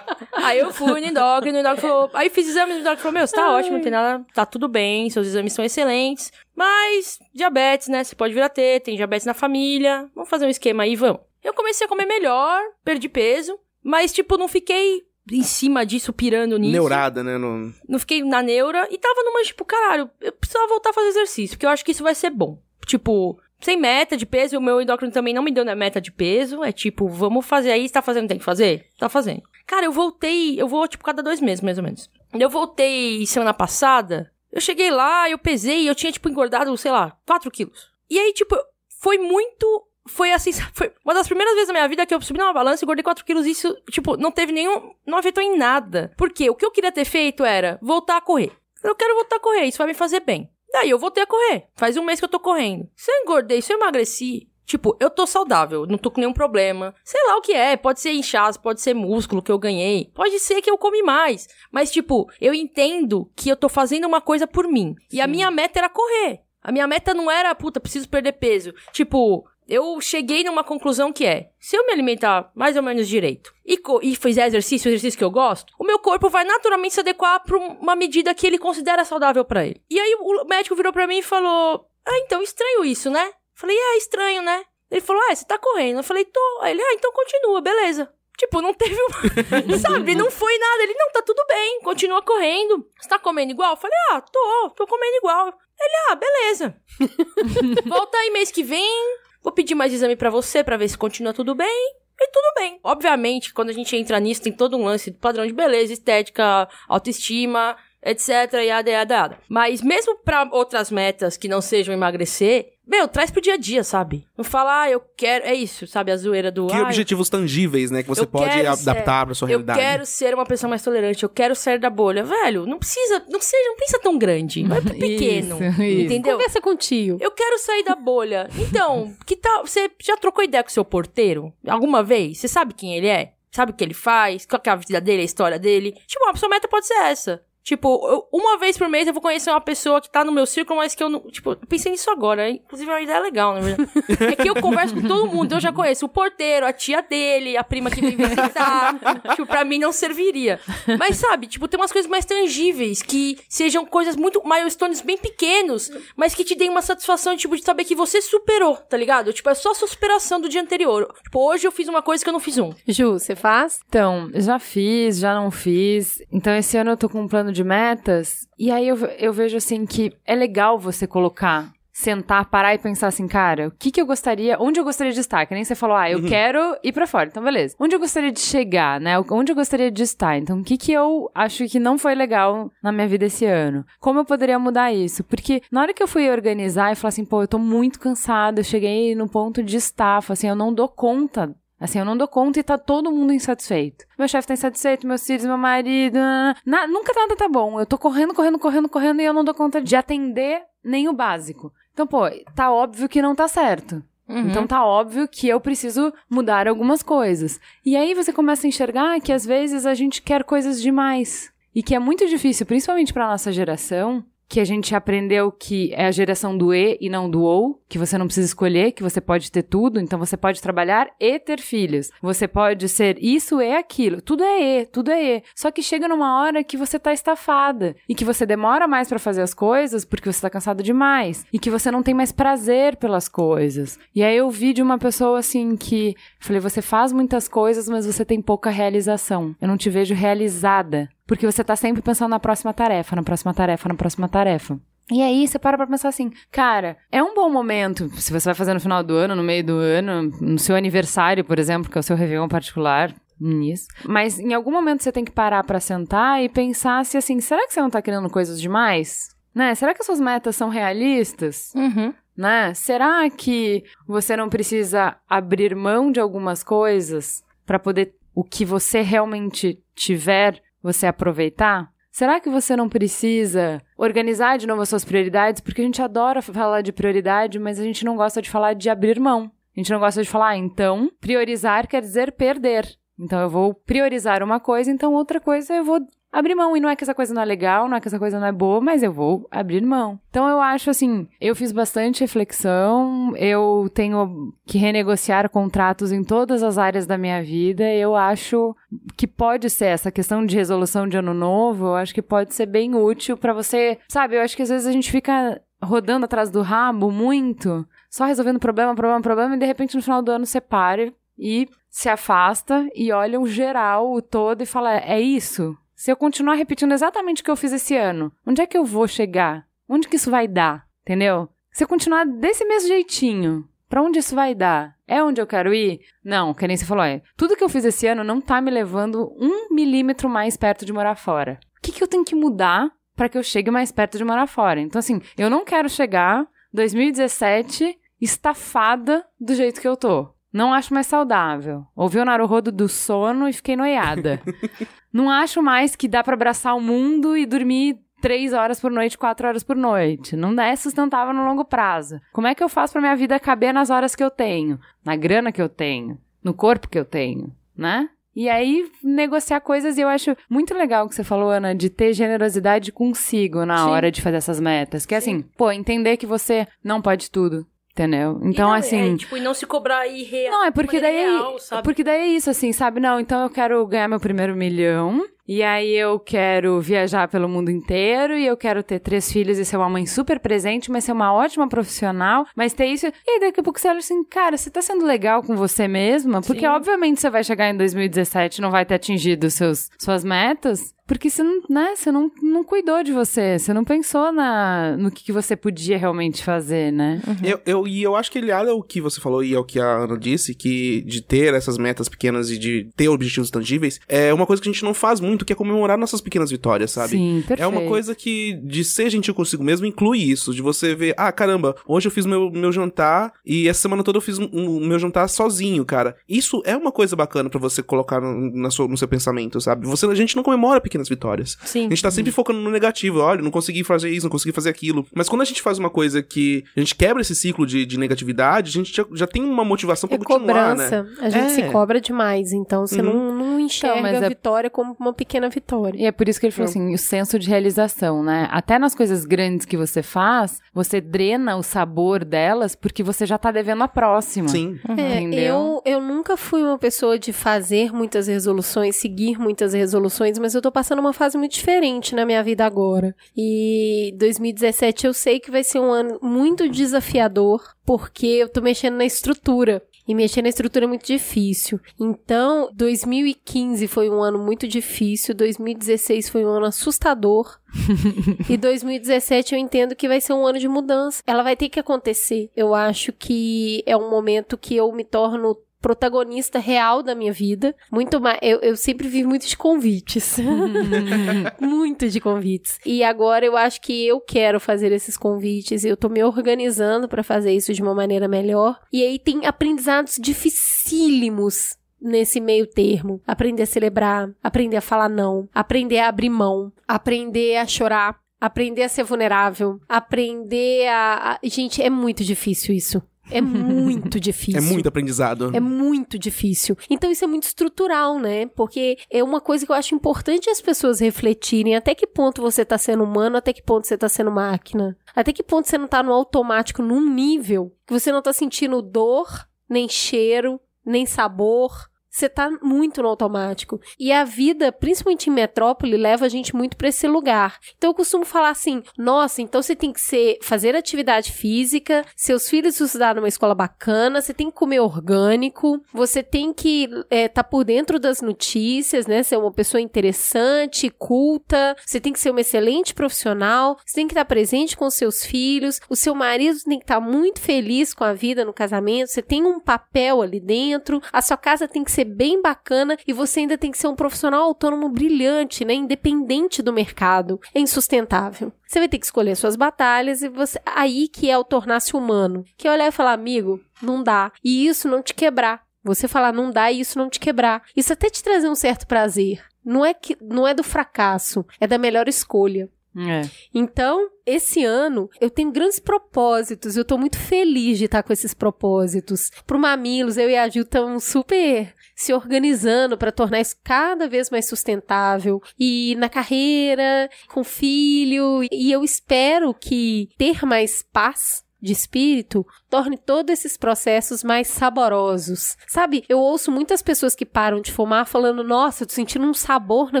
aí eu fui no endócrino, o endócrino falou, aí fiz exame, o endócrino falou, meu, você tá ótimo, não tem nada, tá tudo bem, seus exames são excelentes. Mas, diabetes, né, você pode vir a ter, tem diabetes na família, vamos fazer um esquema aí, vamos. Eu comecei a comer melhor, perdi peso, mas, tipo, não fiquei em cima disso, pirando nisso. Neurada, né? No... Não fiquei na neura e tava numa, tipo, caralho, eu precisava voltar a fazer exercício, porque eu acho que isso vai ser bom. Tipo, sem meta de peso, o meu endócrino também não me deu na meta de peso. É tipo, vamos fazer aí, você tá fazendo, tem que fazer? Tá fazendo. Cara, eu voltei, eu vou, tipo, cada dois meses, mais ou menos. Eu voltei semana passada, eu cheguei lá, eu pesei, eu tinha, tipo, engordado, sei lá, 4 quilos. E aí, tipo, foi muito. Foi assim, foi uma das primeiras vezes na minha vida que eu subi numa balança e engordei 4 quilos. E isso, tipo, não teve nenhum. Não afetou em nada. Por quê? O que eu queria ter feito era voltar a correr. Eu quero voltar a correr, isso vai me fazer bem. Daí eu voltei a correr. Faz um mês que eu tô correndo. Se eu engordei, se eu emagreci, tipo, eu tô saudável, não tô com nenhum problema. Sei lá o que é, pode ser inchaço, pode ser músculo que eu ganhei, pode ser que eu comi mais. Mas, tipo, eu entendo que eu tô fazendo uma coisa por mim. E a minha meta era correr. A minha meta não era, puta, preciso perder peso. Tipo, eu cheguei numa conclusão que é: se eu me alimentar mais ou menos direito e, e fizer exercício, exercício que eu gosto, o meu corpo vai naturalmente se adequar um- uma medida que ele considera saudável pra ele. E aí o médico virou pra mim e falou: Ah, então estranho isso, né? Falei: É estranho, né? Ele falou: Ah, você tá correndo. Eu falei: Tô. Aí ele: Ah, então continua, beleza. Tipo, não teve um. Sabe? Não foi nada. Ele: Não, tá tudo bem, continua correndo. Você tá comendo igual? Eu falei: Ah, tô, tô comendo igual. Ele: Ah, beleza. Volta aí mês que vem. Vou pedir mais exame pra você pra ver se continua tudo bem. E tudo bem. Obviamente, quando a gente entra nisso, tem todo um lance do padrão de beleza, estética, autoestima, etc. Yada, yada, yada. Mas mesmo pra outras metas que não sejam emagrecer, meu, traz pro dia a dia, sabe? Não fala, ah, eu quero. É isso, sabe? A zoeira do. Que ah, objetivos tangíveis, né? Que você eu pode quero adaptar ser- pra sua Eu realidade. quero ser uma pessoa mais tolerante, eu quero sair da bolha. Velho, não precisa, não seja, não pensa tão grande, vai pro pequeno, Isso, isso. entendeu? Conversa com o tio. Eu quero sair da bolha. Então, que tal, você já trocou ideia com o seu porteiro? Alguma vez? Você sabe quem ele é? Sabe o que ele faz? Qual que é a vida dele, a história dele? Tipo, a sua meta pode ser essa. Tipo, eu- uma vez por mês eu vou conhecer uma pessoa que tá no meu círculo, mas que eu não. Tipo, eu pensei nisso agora. Inclusive, é uma ideia legal, na verdade. é que eu converso com todo mundo. Eu já conheço o porteiro, a tia dele, a prima que vem visitar. tipo, pra mim não serviria. Mas sabe, tipo, tem umas coisas mais tangíveis que sejam coisas muito milestones bem pequenos, mas que te deem uma satisfação, tipo, de saber que você superou, tá ligado? Tipo, é só a sua superação do dia anterior. Tipo, hoje eu fiz uma coisa que eu não fiz um. Ju, você faz? Então, já fiz, já não fiz. Então, esse ano eu tô com um plano de metas. E aí eu, eu vejo assim que é legal você colocar. Sentar, parar e pensar assim, cara, o que que eu gostaria, onde eu gostaria de estar? Que nem você falou, ah, eu quero ir pra fora, então beleza. Onde eu gostaria de chegar, né? Onde eu gostaria de estar? Então, o que que eu acho que não foi legal na minha vida esse ano? Como eu poderia mudar isso? Porque na hora que eu fui organizar e falar assim, pô, eu tô muito cansada, eu cheguei no ponto de estafa, assim, eu não dou conta Assim, eu não dou conta e tá todo mundo insatisfeito. Meu chefe tá insatisfeito, meus filhos, meu marido. na- nunca nada tá bom. Eu tô correndo, correndo, correndo, correndo e eu não dou conta de atender nem o básico. Então, pô, tá óbvio que não tá certo. Então tá óbvio que eu preciso mudar algumas coisas. E aí você começa a enxergar que às vezes a gente quer coisas demais. E que é muito difícil, principalmente pra nossa geração, que a gente aprendeu que é a geração do e e não do ou, que você não precisa escolher, que você pode ter tudo, então você pode trabalhar e ter filhos. Você pode ser isso e aquilo. Tudo é e, tudo é e. Só que chega numa hora que você tá estafada e que você demora mais pra fazer as coisas porque você tá cansado demais e que você não tem mais prazer pelas coisas. E aí eu vi de uma pessoa assim que falei, você faz muitas coisas, mas você tem pouca realização. Eu não te vejo realizada. Porque você tá sempre pensando na próxima tarefa, na próxima tarefa, na próxima tarefa. E aí você para pra pensar assim, cara, é um bom momento, se você vai fazer no final do ano, no meio do ano, no seu aniversário, por exemplo, que é o seu Réveillon particular, nisso. Mas em algum momento você tem que parar pra sentar e pensar se assim, será que você não tá querendo coisas demais? Né? Será que as suas metas são realistas? Uhum. né? Será que você não precisa abrir mão de algumas coisas para poder o que você realmente tiver você aproveitar? Será que você não precisa organizar de novo as suas prioridades? Porque a gente adora falar de prioridade, mas a gente não gosta de falar de abrir mão. A gente não gosta de falar, ah, então, priorizar quer dizer perder. Então eu vou priorizar uma coisa, então outra coisa eu vou abrir mão. E não é que essa coisa não é legal, não é que essa coisa não é boa, mas eu vou abrir mão. Então eu acho assim, eu fiz bastante reflexão, eu tenho que renegociar contratos em todas as áreas da minha vida. Eu acho que pode ser essa questão de resolução de ano novo, eu acho que pode ser bem útil pra você, sabe? Eu acho que às vezes a gente fica rodando atrás do rabo muito, só resolvendo problema, problema, problema, e de repente no final do ano você para e se afasta e olha o geral, o todo e fala: é isso? Se eu continuar repetindo exatamente o que eu fiz esse ano, onde é que eu vou chegar? Onde que isso vai dar? Entendeu? Se eu continuar desse mesmo jeitinho, pra onde isso vai dar? É onde eu quero ir? Não, que nem você falou, é. Tudo que eu fiz esse ano não tá me levando um milímetro mais perto de morar fora. O que, que eu tenho que mudar pra que eu chegue mais perto de morar fora? Então, assim, eu não quero chegar 2017 estafada do jeito que eu tô. Não acho mais saudável. Ouvi o Naruhodo do sono e fiquei noiada. não acho mais que dá pra abraçar o mundo e dormir três horas por noite, quatro horas por noite. Não é sustentável no longo prazo. Como é que eu faço pra minha vida caber nas horas que eu tenho? Na grana que eu tenho? No corpo que eu tenho? Né? E aí, negociar coisas, e eu acho muito legal o que você falou, Ana, de ter generosidade consigo na Sim. hora de fazer essas metas. Que é assim, pô, entender que você não pode tudo. Entendeu? Então, não- assim. É, tipo, e não se cobrar irreal. Não, é porque daí, real, sabe? porque daí é isso, assim, sabe? Não, então eu quero ganhar meu primeiro milhão, e aí eu quero viajar pelo mundo inteiro, e eu quero ter três filhos e ser uma mãe super presente, mas ser uma ótima profissional, mas ter isso. E aí daqui a pouco você olha assim, cara, você tá sendo legal com você mesma? Porque Sim. obviamente você vai chegar em 2017 e não vai ter atingido seus, suas metas. Porque você não, né, você não, não cuidou de você, você não pensou na, no que, que você podia realmente fazer, né? Eu, eu, e eu acho que ele olha o que você falou e é o que a Ana disse, que de ter essas metas pequenas e de ter objetivos tangíveis, é uma coisa que a gente não faz muito, que é comemorar nossas pequenas vitórias, sabe? Sim, perfeito. É uma coisa que, de ser gentil consigo mesmo, inclui isso. De você ver, ah, caramba, hoje eu fiz meu, meu jantar e essa semana toda eu fiz o um, meu jantar sozinho, cara. Isso é uma coisa bacana pra você colocar no, na sua- no seu pensamento, sabe? Você, a gente não comemora pequenas vitórias. Sim. A gente tá sempre focando no negativo. Olha, não consegui fazer isso, não consegui fazer aquilo. Mas quando a gente faz uma coisa que a gente quebra esse ciclo de, de negatividade, a gente já, já tem uma motivação pra É continuar, cobrança. né? A gente É. se cobra demais, então você Uhum. não, não enxerga Então, mas a é- vitória como uma pequena pequena vitória. E é por isso que ele falou assim, o senso de realização, né? Até nas coisas grandes que você faz, você drena o sabor delas porque você já tá devendo a próxima. Sim. É, Entendeu? eu, eu nunca fui uma pessoa de fazer muitas resoluções, seguir muitas resoluções, mas eu tô passando uma fase muito diferente na minha vida agora. E 2017 eu sei que vai ser um ano muito desafiador, porque eu tô mexendo na estrutura. E mexer na estrutura é muito difícil. Então, 2015 foi um ano muito difícil, 2016 foi um ano assustador. e 2017 eu entendo que vai ser um ano de mudança. Ela vai ter que acontecer. Eu acho que é um momento que eu me torno protagonista real da minha vida. Muito mais. Eu, eu sempre vivo muito de convites. muito de convites. E agora eu acho que eu quero fazer esses convites. Eu tô me organizando pra fazer isso de uma maneira melhor. E aí tem aprendizados dificílimos nesse meio termo. Aprender a celebrar, aprender a falar não, aprender a abrir mão, aprender a chorar. Aprender a ser vulnerável, aprender a- Gente, é muito difícil isso. É muito difícil. É muito aprendizado. É muito difícil. Então isso é muito estrutural, né? Porque é uma coisa que eu acho importante as pessoas refletirem até que ponto você tá sendo humano, até que ponto você tá sendo máquina. Até que ponto você não tá no automático num nível que você não tá sentindo dor, nem cheiro, nem sabor. Você tá muito no automático. E a vida, principalmente em metrópole, leva a gente muito pra esse lugar. Então eu costumo falar assim: nossa, então você tem que ser, fazer atividade física, seus filhos estudar numa escola bacana, você tem que comer orgânico, você tem que estar por dentro das notícias, né? Ser uma pessoa interessante, culta, você tem que ser uma excelente profissional, você tem que estar presente com seus filhos, o seu marido tem que estar muito feliz com a vida no casamento, você tem um papel ali dentro, a sua casa tem que ser bem bacana e você ainda tem que ser um profissional autônomo brilhante, né? Independente do mercado. É insustentável. Você vai ter que escolher suas batalhas e você aí que é o tornar-se humano. Que é olhar e falar, amigo, não dá. E isso não te quebrar. Você falar não dá e isso não te quebrar. Isso até te trazer um certo prazer. Não é que não é do fracasso, é da melhor escolha. É. Então, esse ano, eu tenho grandes propósitos. Eu tô muito feliz de estar com esses propósitos. Pro Mamilos, eu e a Gil estamos super se organizando para tornar isso cada vez mais sustentável. E na carreira, com filho. E eu espero que ter mais paz de espírito torne todos esses processos mais saborosos. Sabe, eu ouço muitas pessoas que param de fumar falando: Nossa, tô sentindo um sabor na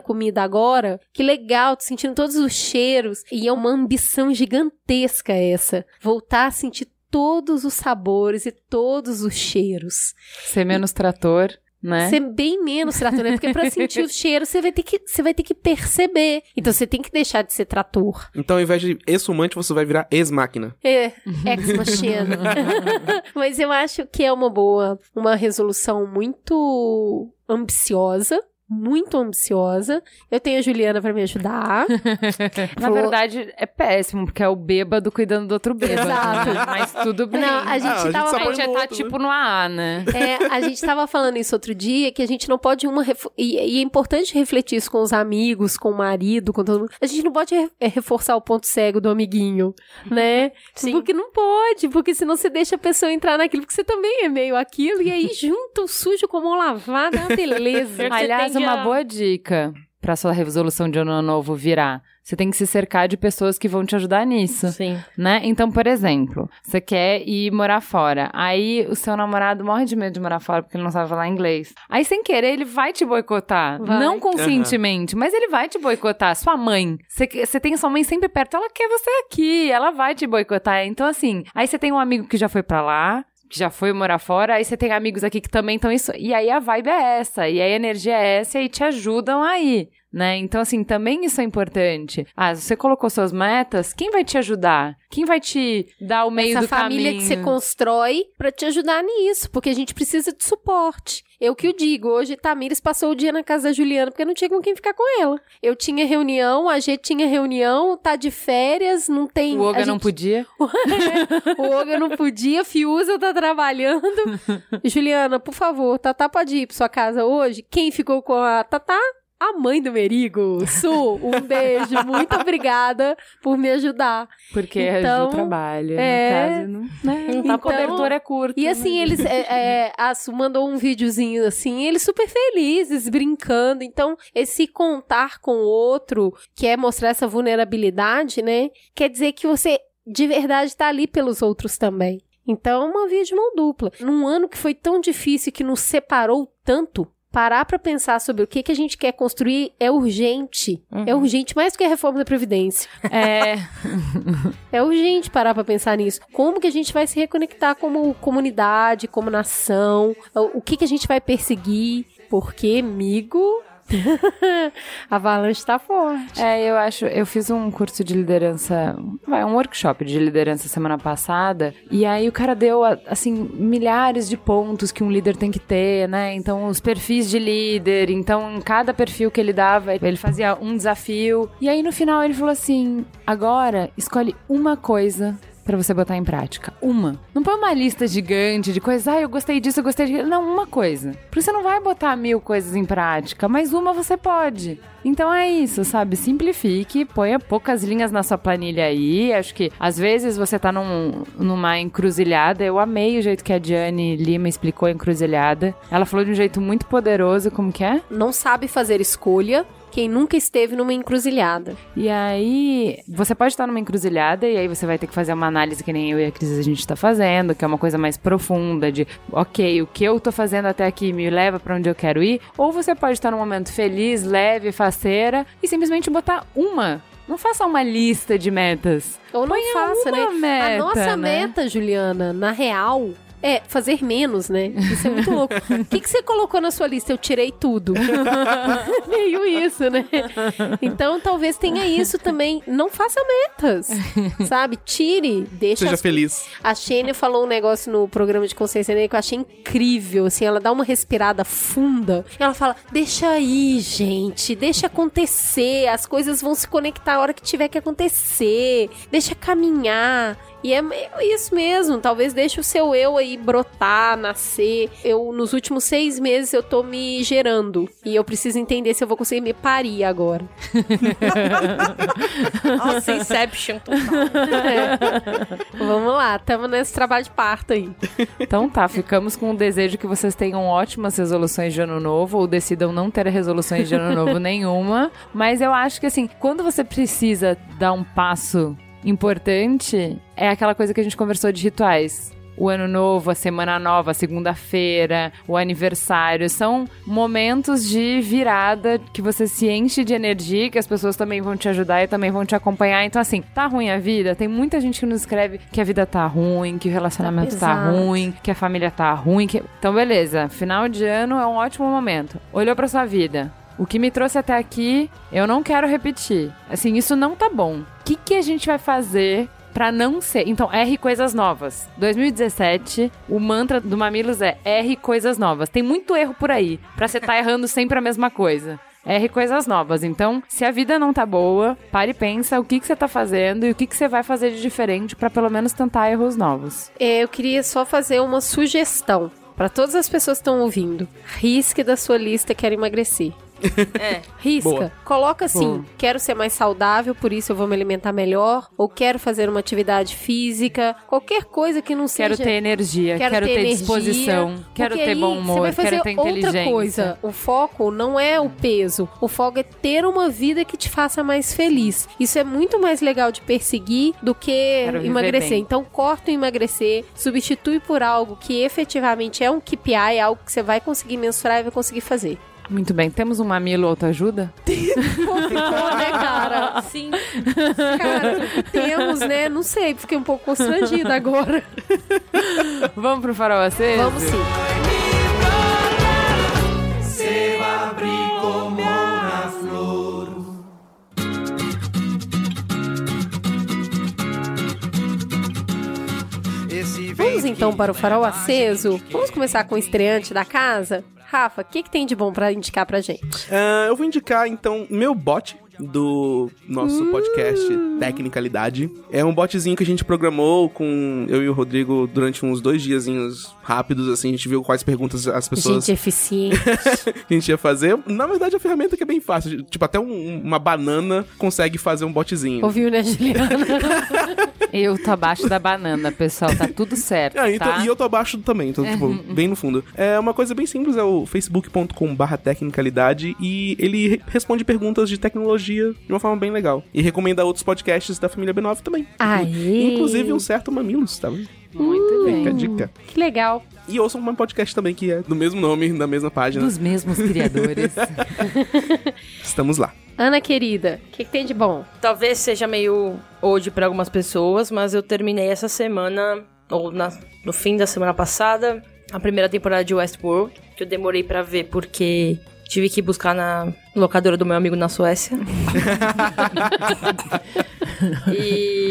comida agora. Que legal, tô sentindo todos os cheiros. E é uma ambição gigantesca essa. Voltar a sentir todos os sabores e todos os cheiros. Ser menos trator, né? Ser bem menos trator, né? Porque pra sentir o cheiro, você vai ter que, você vai ter que perceber. Então você tem que deixar de ser trator. Então, ao invés de ex-fumante, você vai virar ex-máquina. É, ex machina. Mas eu acho que é uma boa, uma resolução muito ambiciosa. Muito ambiciosa. Eu tenho a Juliana pra me ajudar. Na verdade, é péssimo, porque é o bêbado cuidando do outro bêbado. Exato. né? Mas tudo bem. Não, a gente Ah, a gente tava a gente no tá outro, né? tipo no AA, né? É, a gente tava falando isso outro dia, que a gente não pode uma. refo- E, e é importante refletir isso com os amigos, com o marido, com todo mundo. A gente não pode re- é, reforçar o ponto cego do amiguinho, né? Sim. Porque não pode, porque senão você deixa a pessoa entrar naquilo, porque você também é meio aquilo, e aí junta o sujo com a mão lavada, é uma beleza. Aliás, uma boa dica pra sua resolução de ano novo virar. Você tem que se cercar de pessoas que vão te ajudar nisso. Sim. né? Então, por exemplo, você quer ir morar fora. Aí o seu namorado morre de medo de morar fora porque ele não sabe falar inglês. Aí, sem querer, ele vai te boicotar. Vai. Não conscientemente, mas ele vai te boicotar. Sua mãe. Você, você tem sua mãe sempre perto, ela quer você aqui, ela vai te boicotar. Então, assim, aí você tem um amigo que já foi pra lá. Que já foi morar fora, aí você tem amigos aqui que também estão isso. E aí a vibe é essa, e aí a energia é essa, e te ajudam aí, né? Então, assim, também isso é importante. Ah, você colocou suas metas, quem vai te ajudar? Quem vai te dar o meio Essa do família caminho? que você constrói pra te ajudar nisso, porque a gente precisa de suporte. Eu que o digo, hoje Tamires passou o dia na casa da Juliana porque não tinha com quem ficar com ela. Eu tinha reunião, a G tinha reunião, tá de férias, não tem. O Olga a não gente- podia. o Olga não podia, Fiuza tá trabalhando. Juliana, por favor, Tatá pode ir pra sua casa hoje? Quem ficou com a Tatá? A mãe do Merigo. Su, um beijo. Muito obrigada por me ajudar. Porque Então, ajuda o trabalho. é. No caso, não, né? Então- a cobertura é curta. E assim, eles. É, é, a Su mandou um videozinho assim, eles super felizes, brincando. Então, esse contar com o outro, que é mostrar essa vulnerabilidade, né? Quer dizer que você de verdade tá ali pelos outros também. Então, é uma via de mão dupla. Num ano que foi tão difícil que nos separou tanto. Parar pra pensar sobre o que, que a gente quer construir é urgente. É urgente mais do que a reforma da Previdência. É, É urgente parar pra pensar nisso. Como que a gente vai se reconectar como comunidade, como nação? O o que que a gente vai perseguir? Porque, amigo, a avalanche tá forte. É, eu acho. Eu fiz um curso de liderança, vai, um workshop de liderança semana passada. E aí o cara deu, assim, milhares de pontos que um líder tem que ter, né? Então, os perfis de líder. Então, em cada perfil que ele dava, ele fazia um desafio. E aí no final ele falou assim: agora escolhe uma coisa. Pra você botar em prática. Uma. Não põe uma lista gigante de coisas. Ah, eu gostei disso, eu gostei disso. Não, uma coisa. Porque você não vai botar mil coisas em prática, mas uma você pode. Então é isso, sabe? Simplifique, ponha poucas linhas na sua planilha aí. Acho que às vezes você tá num, numa encruzilhada. Eu amei o jeito que a Diane Lima explicou a encruzilhada. Ela falou de um jeito muito poderoso, como que é? Não sabe fazer escolha quem nunca esteve numa encruzilhada. E aí, você pode estar numa encruzilhada e aí você vai ter que fazer uma análise que nem eu e a Cris a gente tá fazendo, que é uma coisa mais profunda de, ok, o que eu tô fazendo até aqui me leva pra onde eu quero ir, ou você pode estar num momento feliz, leve, faceira e simplesmente botar uma. Não faça uma lista de metas. Ou não Ponha faça, uma né? meta, a nossa né? meta, Juliana, na real, é fazer menos, né? Isso é muito louco. O que, que você colocou na sua lista? Eu tirei tudo. Meio isso, né? Então, talvez tenha isso também. Não faça metas, sabe? Tire, deixa Seja as feliz. A Xênia falou um negócio no programa de consciência negra que eu achei incrível, assim, ela dá uma respirada funda. E ela fala: "Deixa aí, gente, deixa acontecer, as coisas vão se conectar a hora que tiver que acontecer. Deixa caminhar". E é meio isso mesmo, talvez deixe o seu eu aí brotar, nascer. Eu, nos últimos seis meses, eu tô me gerando. E eu preciso entender se eu vou conseguir me parir agora. Nossa, Inception. Vamos lá, tamo nesse trabalho de parto aí. Então tá, ficamos com o desejo que vocês tenham ótimas resoluções de ano novo ou decidam não ter resoluções de ano novo nenhuma. Mas eu acho que assim, quando você precisa dar um passo importante, é aquela coisa que a gente conversou de rituais. O ano novo, a semana nova, a segunda-feira, o aniversário, são momentos de virada que você se enche de energia, que as pessoas também vão te ajudar e também vão te acompanhar. Então, assim, tá ruim a vida? Tem muita gente que nos escreve que a vida tá ruim, que o relacionamento tá, pesado. ruim, que a família tá ruim. Que... Então, beleza. Final de ano é um ótimo momento. Olhou pra sua vida. O que me trouxe até aqui, eu não quero repetir. Assim, isso não tá bom. O que, que a gente vai fazer pra não ser? Então, R coisas novas. 2017, o mantra do Mamilos é R coisas novas. Tem muito erro por aí, pra você tá errando sempre a mesma coisa. R coisas novas. Então, se a vida não tá boa, pare e pensa o que, que você tá fazendo e o que, que você vai fazer de diferente pra pelo menos tentar erros novos. É, Eu queria só fazer uma sugestão para todas as pessoas que estão ouvindo. Risque da sua lista quero emagrecer. É. Risca. Boa. Coloca assim: Boa. quero ser mais saudável, por isso eu vou me alimentar melhor. Ou quero fazer uma atividade física. Qualquer coisa que não seja. Quero ter energia, quero, ter, energia, disposição, quero ter bom você humor, vai fazer quero ter outra inteligência. coisa. O foco não é o peso. O foco é ter uma vida que te faça mais feliz. Isso é muito mais legal de perseguir do que Quero emagrecer. bem. Então corta o emagrecer, substitui por algo que efetivamente é um KPI, algo que você vai conseguir mensurar e vai conseguir fazer. Muito bem, temos um mamilo autoajuda? Ficou, né, cara? Sim. Cara, temos, né? Não sei, fiquei um pouco constrangida agora. Vamos pro farol aceso? Vamos sim. Vamos então para o farol aceso. Vamos começar com o estreante da casa. Rafa, o que, que tem de bom pra indicar pra gente? Ah, eu vou indicar, então, meu bote. do nosso podcast Tecnicalidade. É um botzinho que a gente programou com eu e o Rodrigo durante uns dois diazinhos rápidos, assim, a gente viu quais perguntas as pessoas Gente eficiente. a gente ia fazer. Na verdade, a ferramenta que é bem fácil. Tipo, até um- uma banana consegue fazer um botzinho. Ouviu, né, Juliana? Eu tô abaixo da banana, pessoal. Tá tudo certo, Ah, então- tá? E eu tô abaixo também, tô, tipo, bem no fundo. É uma coisa bem simples, é o facebook.com barra tecnicalidade e ele re- responde perguntas de tecnologia de uma forma bem legal. E recomenda outros podcasts da família B9 também. Aê! Inclusive um certo Mamilos, tá? Muito bem. Fica a dica. Que legal. E ouçam um podcast também que é do mesmo nome, da mesma página. Dos mesmos criadores. Estamos lá. Ana querida, o que, que tem de bom? Talvez seja meio old pra algumas pessoas, mas eu terminei essa semana, ou na- no fim da semana passada, a primeira temporada de Westworld, que eu demorei pra ver porque tive que buscar na locadora do meu amigo na Suécia. e.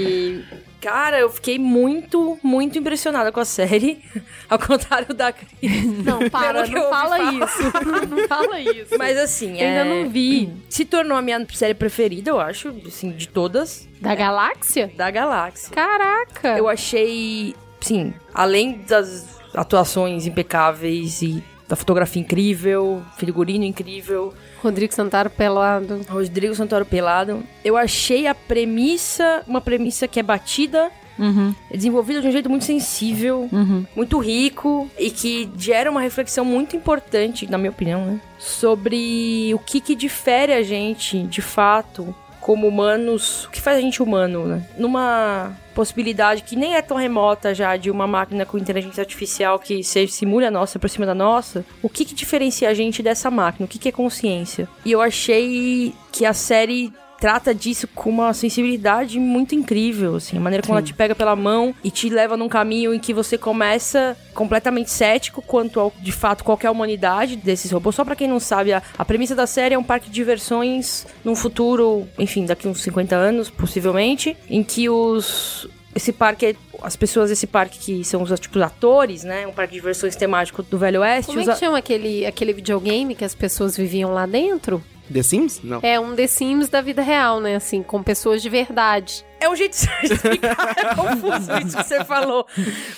Cara, eu fiquei muito, muito impressionada com a série. Ao contrário da Cris. Não, para, não fala isso. Não fala isso. Mas assim, Eu ainda é- não vi. Se tornou a minha série preferida, eu acho, assim, de todas, Da galáxia? da galáxia. Caraca! Eu achei, sim, além das atuações impecáveis e da fotografia incrível, figurino incrível, Rodrigo Santaro pelado. Rodrigo Santoro pelado, eu achei a premissa uma premissa que é batida, Uhum, desenvolvida de um jeito muito sensível, uhum. muito rico e que gera uma reflexão muito importante, na minha opinião, né? Sobre o que que difere a gente, de fato, como humanos, o que faz a gente humano, né? Numa possibilidade que nem é tão remota já de uma máquina com inteligência artificial que se simule a nossa, por cima da nossa, o que que diferencia a gente dessa máquina? O que que é consciência? E eu achei que a série trata disso com uma sensibilidade muito incrível, assim, a maneira como ela te pega pela mão e te leva num caminho em que você começa completamente cético quanto ao, de fato, qualquer humanidade desses robôs. Só pra quem não sabe, a, a premissa da série é um parque de diversões num futuro, enfim, daqui uns 50 anos, possivelmente, em que os esse parque, é- as pessoas desse parque que são os tipo, atores, né? Um parque de diversões temático do Velho Oeste. Como é os que chama aquele, aquele videogame que as pessoas viviam lá dentro? The Sims? Não. É um The Sims da vida real, né? Assim, com pessoas de verdade. É um jeito de explicar, é confuso isso que você falou.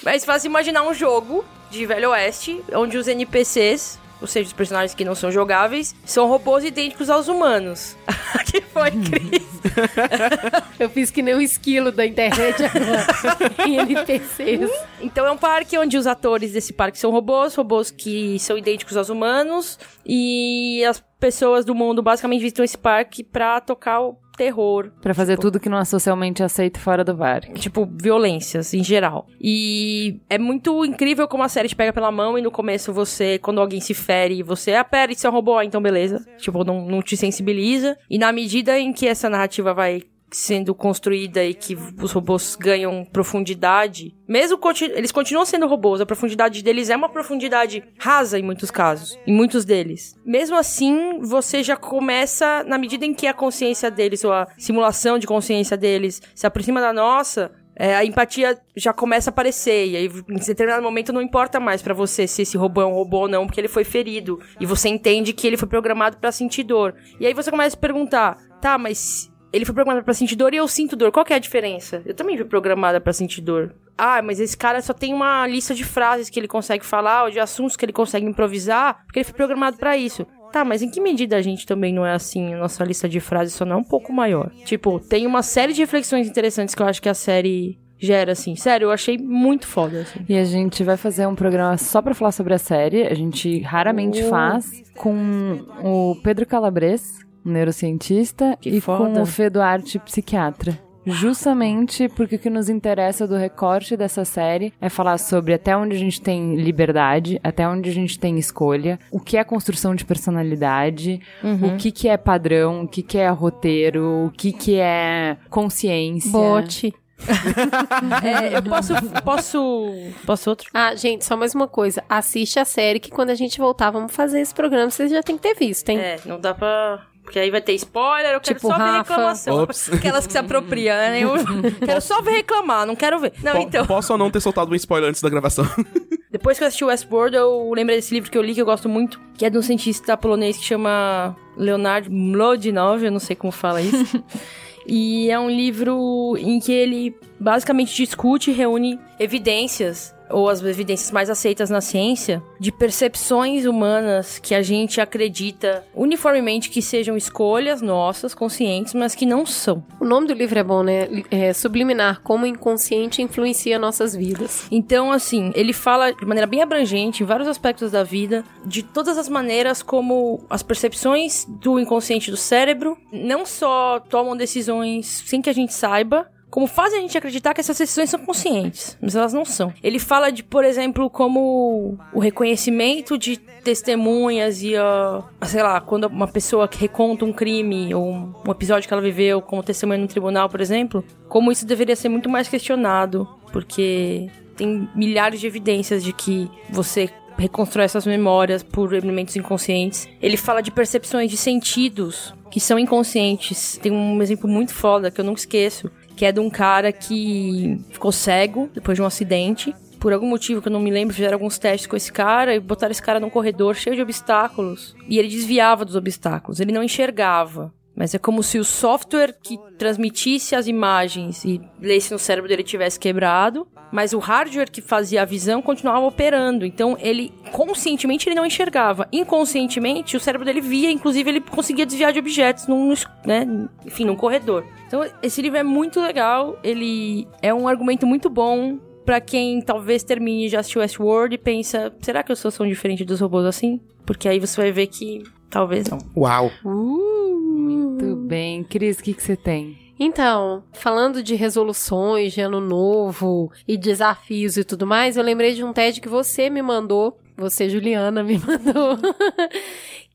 Mas faz imaginar um jogo de Velho Oeste, onde os NPCs, ou seja, os personagens que não são jogáveis, são robôs idênticos aos humanos. que foi, Cris? Eu fiz que nem o esquilo da internet agora. em NPCs. Então é um parque onde os atores desse parque são robôs, robôs que são idênticos aos humanos, e as pessoas do mundo basicamente visitam esse parque pra tocar o terror, Pra fazer tudo que não é socialmente aceito fora do parque. tipo, violências em geral. E é muito incrível como a série te pega pela mão e no começo você, quando alguém se fere, você, ah, pera, isso é um robô, ah, então beleza. Tipo, não, não te sensibiliza. E na medida em que essa narrativa vai sendo construída e que os robôs ganham profundidade, mesmo conti- eles continuam sendo robôs, a profundidade deles é uma profundidade rasa em muitos casos, em muitos deles. Mesmo assim, você já começa, na medida em que a consciência deles, ou a simulação de consciência deles se aproxima da nossa, é, a empatia já começa a aparecer. E aí, em determinado momento, não importa mais pra você se esse robô é um robô ou não, porque ele foi ferido. E você entende que ele foi programado pra sentir dor. E aí você começa a perguntar: tá, mas ele foi programado pra sentir dor e eu sinto dor. Qual que é a diferença? Eu também fui programada pra sentir dor. Ah, mas esse cara só tem uma lista de frases que ele consegue falar, ou de assuntos que ele consegue improvisar, porque ele foi programado pra isso. Tá, mas em que medida a gente também não é assim? A nossa lista de frases só não é um pouco maior. Tipo, tem uma série de reflexões interessantes que eu acho que a série gera, assim. Sério, eu achei muito foda, assim. E a gente vai fazer um programa só pra falar sobre a série. A gente raramente Oh. faz com o Pedro Calabres, neurocientista, Que e foda. com o Fê Duarte, psiquiatra. Justamente porque o que nos interessa do recorte dessa série é falar sobre até onde a gente tem liberdade, até onde a gente tem escolha, o que é construção de personalidade, Uhum. o que, que é padrão, o que, que é roteiro, o que, que é consciência. Bote. É, eu posso. Posso. Posso outro? Ah, gente, só mais uma coisa. Assiste a série que quando a gente voltar, vamos fazer esse programa. Vocês já tem que ter visto, hein? É, não dá pra. Porque aí vai ter spoiler, eu quero Tipo, só ver Rafa. reclamação. Ops. Aquelas que se apropriam, né? Eu quero só ver reclamar, não quero ver. Não, Po- então. Posso ou não ter soltado um spoiler antes da gravação? Depois que eu assisti Westworld, eu lembrei desse livro que eu li, que eu gosto muito, que é de um cientista polonês que chama Leonard Mlodinow, eu não sei como fala isso. e é um livro em que ele basicamente discute e reúne evidências ou as evidências mais aceitas na ciência, de percepções humanas que a gente acredita uniformemente que sejam escolhas nossas, conscientes, mas que não são. O nome do livro é bom, né? É Subliminar, como o inconsciente influencia nossas vidas. Então, assim, ele fala de maneira bem abrangente, em vários aspectos da vida, de todas as maneiras como as percepções do inconsciente do cérebro não só tomam decisões sem que a gente saiba, como fazem a gente acreditar que essas decisões são conscientes, mas elas não são. Ele fala de, por exemplo, como o reconhecimento de testemunhas e, uh, sei lá, quando uma pessoa que reconta um crime ou um episódio que ela viveu como testemunha no tribunal, por exemplo, como isso deveria ser muito mais questionado, porque tem milhares de evidências de que você reconstrói essas memórias por elementos inconscientes. Ele fala de percepções de sentidos que são inconscientes. Tem um exemplo muito foda que eu nunca esqueço, que é de um cara que ficou cego depois de um acidente. Por algum motivo que eu não me lembro, fizeram alguns testes com esse cara e botaram esse cara num corredor cheio de obstáculos. E ele desviava dos obstáculos, ele não enxergava. Mas é como se o software que transmitisse as imagens e lesse no cérebro dele tivesse quebrado, mas o hardware que fazia a visão continuava operando. Então ele conscientemente ele não enxergava, inconscientemente o cérebro dele via, inclusive ele conseguia desviar de objetos num, né, enfim, num corredor. Então esse livro é muito legal, ele é um argumento muito bom para quem talvez termine já assistiu Westworld e pensa, será que eu sou tão diferente dos robôs assim? Porque aí você vai ver que talvez não. Uau. Muito bem. Cris, o que, que você tem? Então, falando de resoluções de ano novo e desafios e tudo mais, eu lembrei de um TED que você me mandou, você, Juliana, me mandou,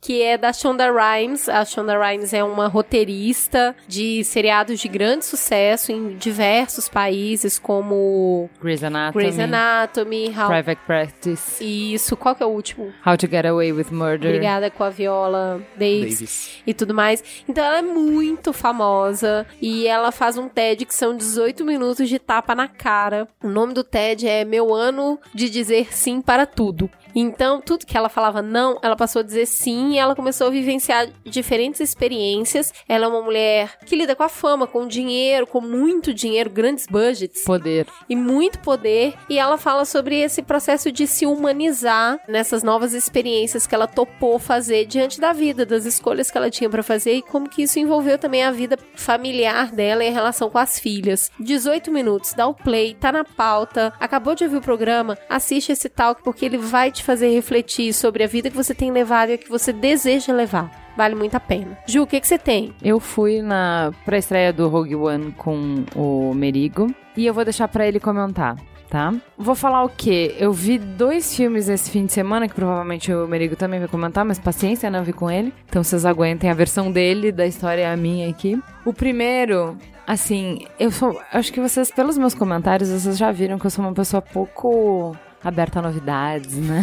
que é da Shonda Rhimes. A Shonda Rhimes é uma roteirista de seriados de grande sucesso em diversos países, como Grey's Anatomy. Grey's Anatomy, How... Private Practice. Isso, qual que é o último? How to Get Away with Murder. Obrigada com a Viola Davis, Davis. e tudo mais. Então ela é muito famosa e ela faz um TED que são 18 minutos de tapa na cara. O nome do TED é Meu Ano de Dizer Sim para Tudo. Então, tudo que ela falava não, ela passou a dizer sim e ela começou a vivenciar diferentes experiências. Ela é uma mulher que lida com a fama, com dinheiro, com muito dinheiro, grandes budgets Poder. e muito poder. E ela fala sobre esse processo de se humanizar nessas novas experiências que ela topou fazer diante da vida, das escolhas que ela tinha pra fazer e como que isso envolveu também a vida familiar dela e a relação com as filhas. 18 minutos, dá o play, tá na pauta. Acabou de ouvir o programa? Assiste esse talk porque ele vai te fazer refletir sobre a vida que você tem levado e a que você deseja levar. Vale muito a pena. Ju, o que, que você tem? Eu fui na pra estreia do Rogue One com o Merigo e eu vou deixar pra ele comentar. Tá? Vou falar o quê? Eu vi dois filmes esse fim de semana, que provavelmente o Merigo também vai comentar, mas paciência, né? Eu vi com ele. Então vocês aguentem a versão dele, da história é a minha aqui. O primeiro, assim, eu sou. Acho que vocês, pelos meus comentários, vocês já viram que eu sou uma pessoa pouco aberta a novidades, né?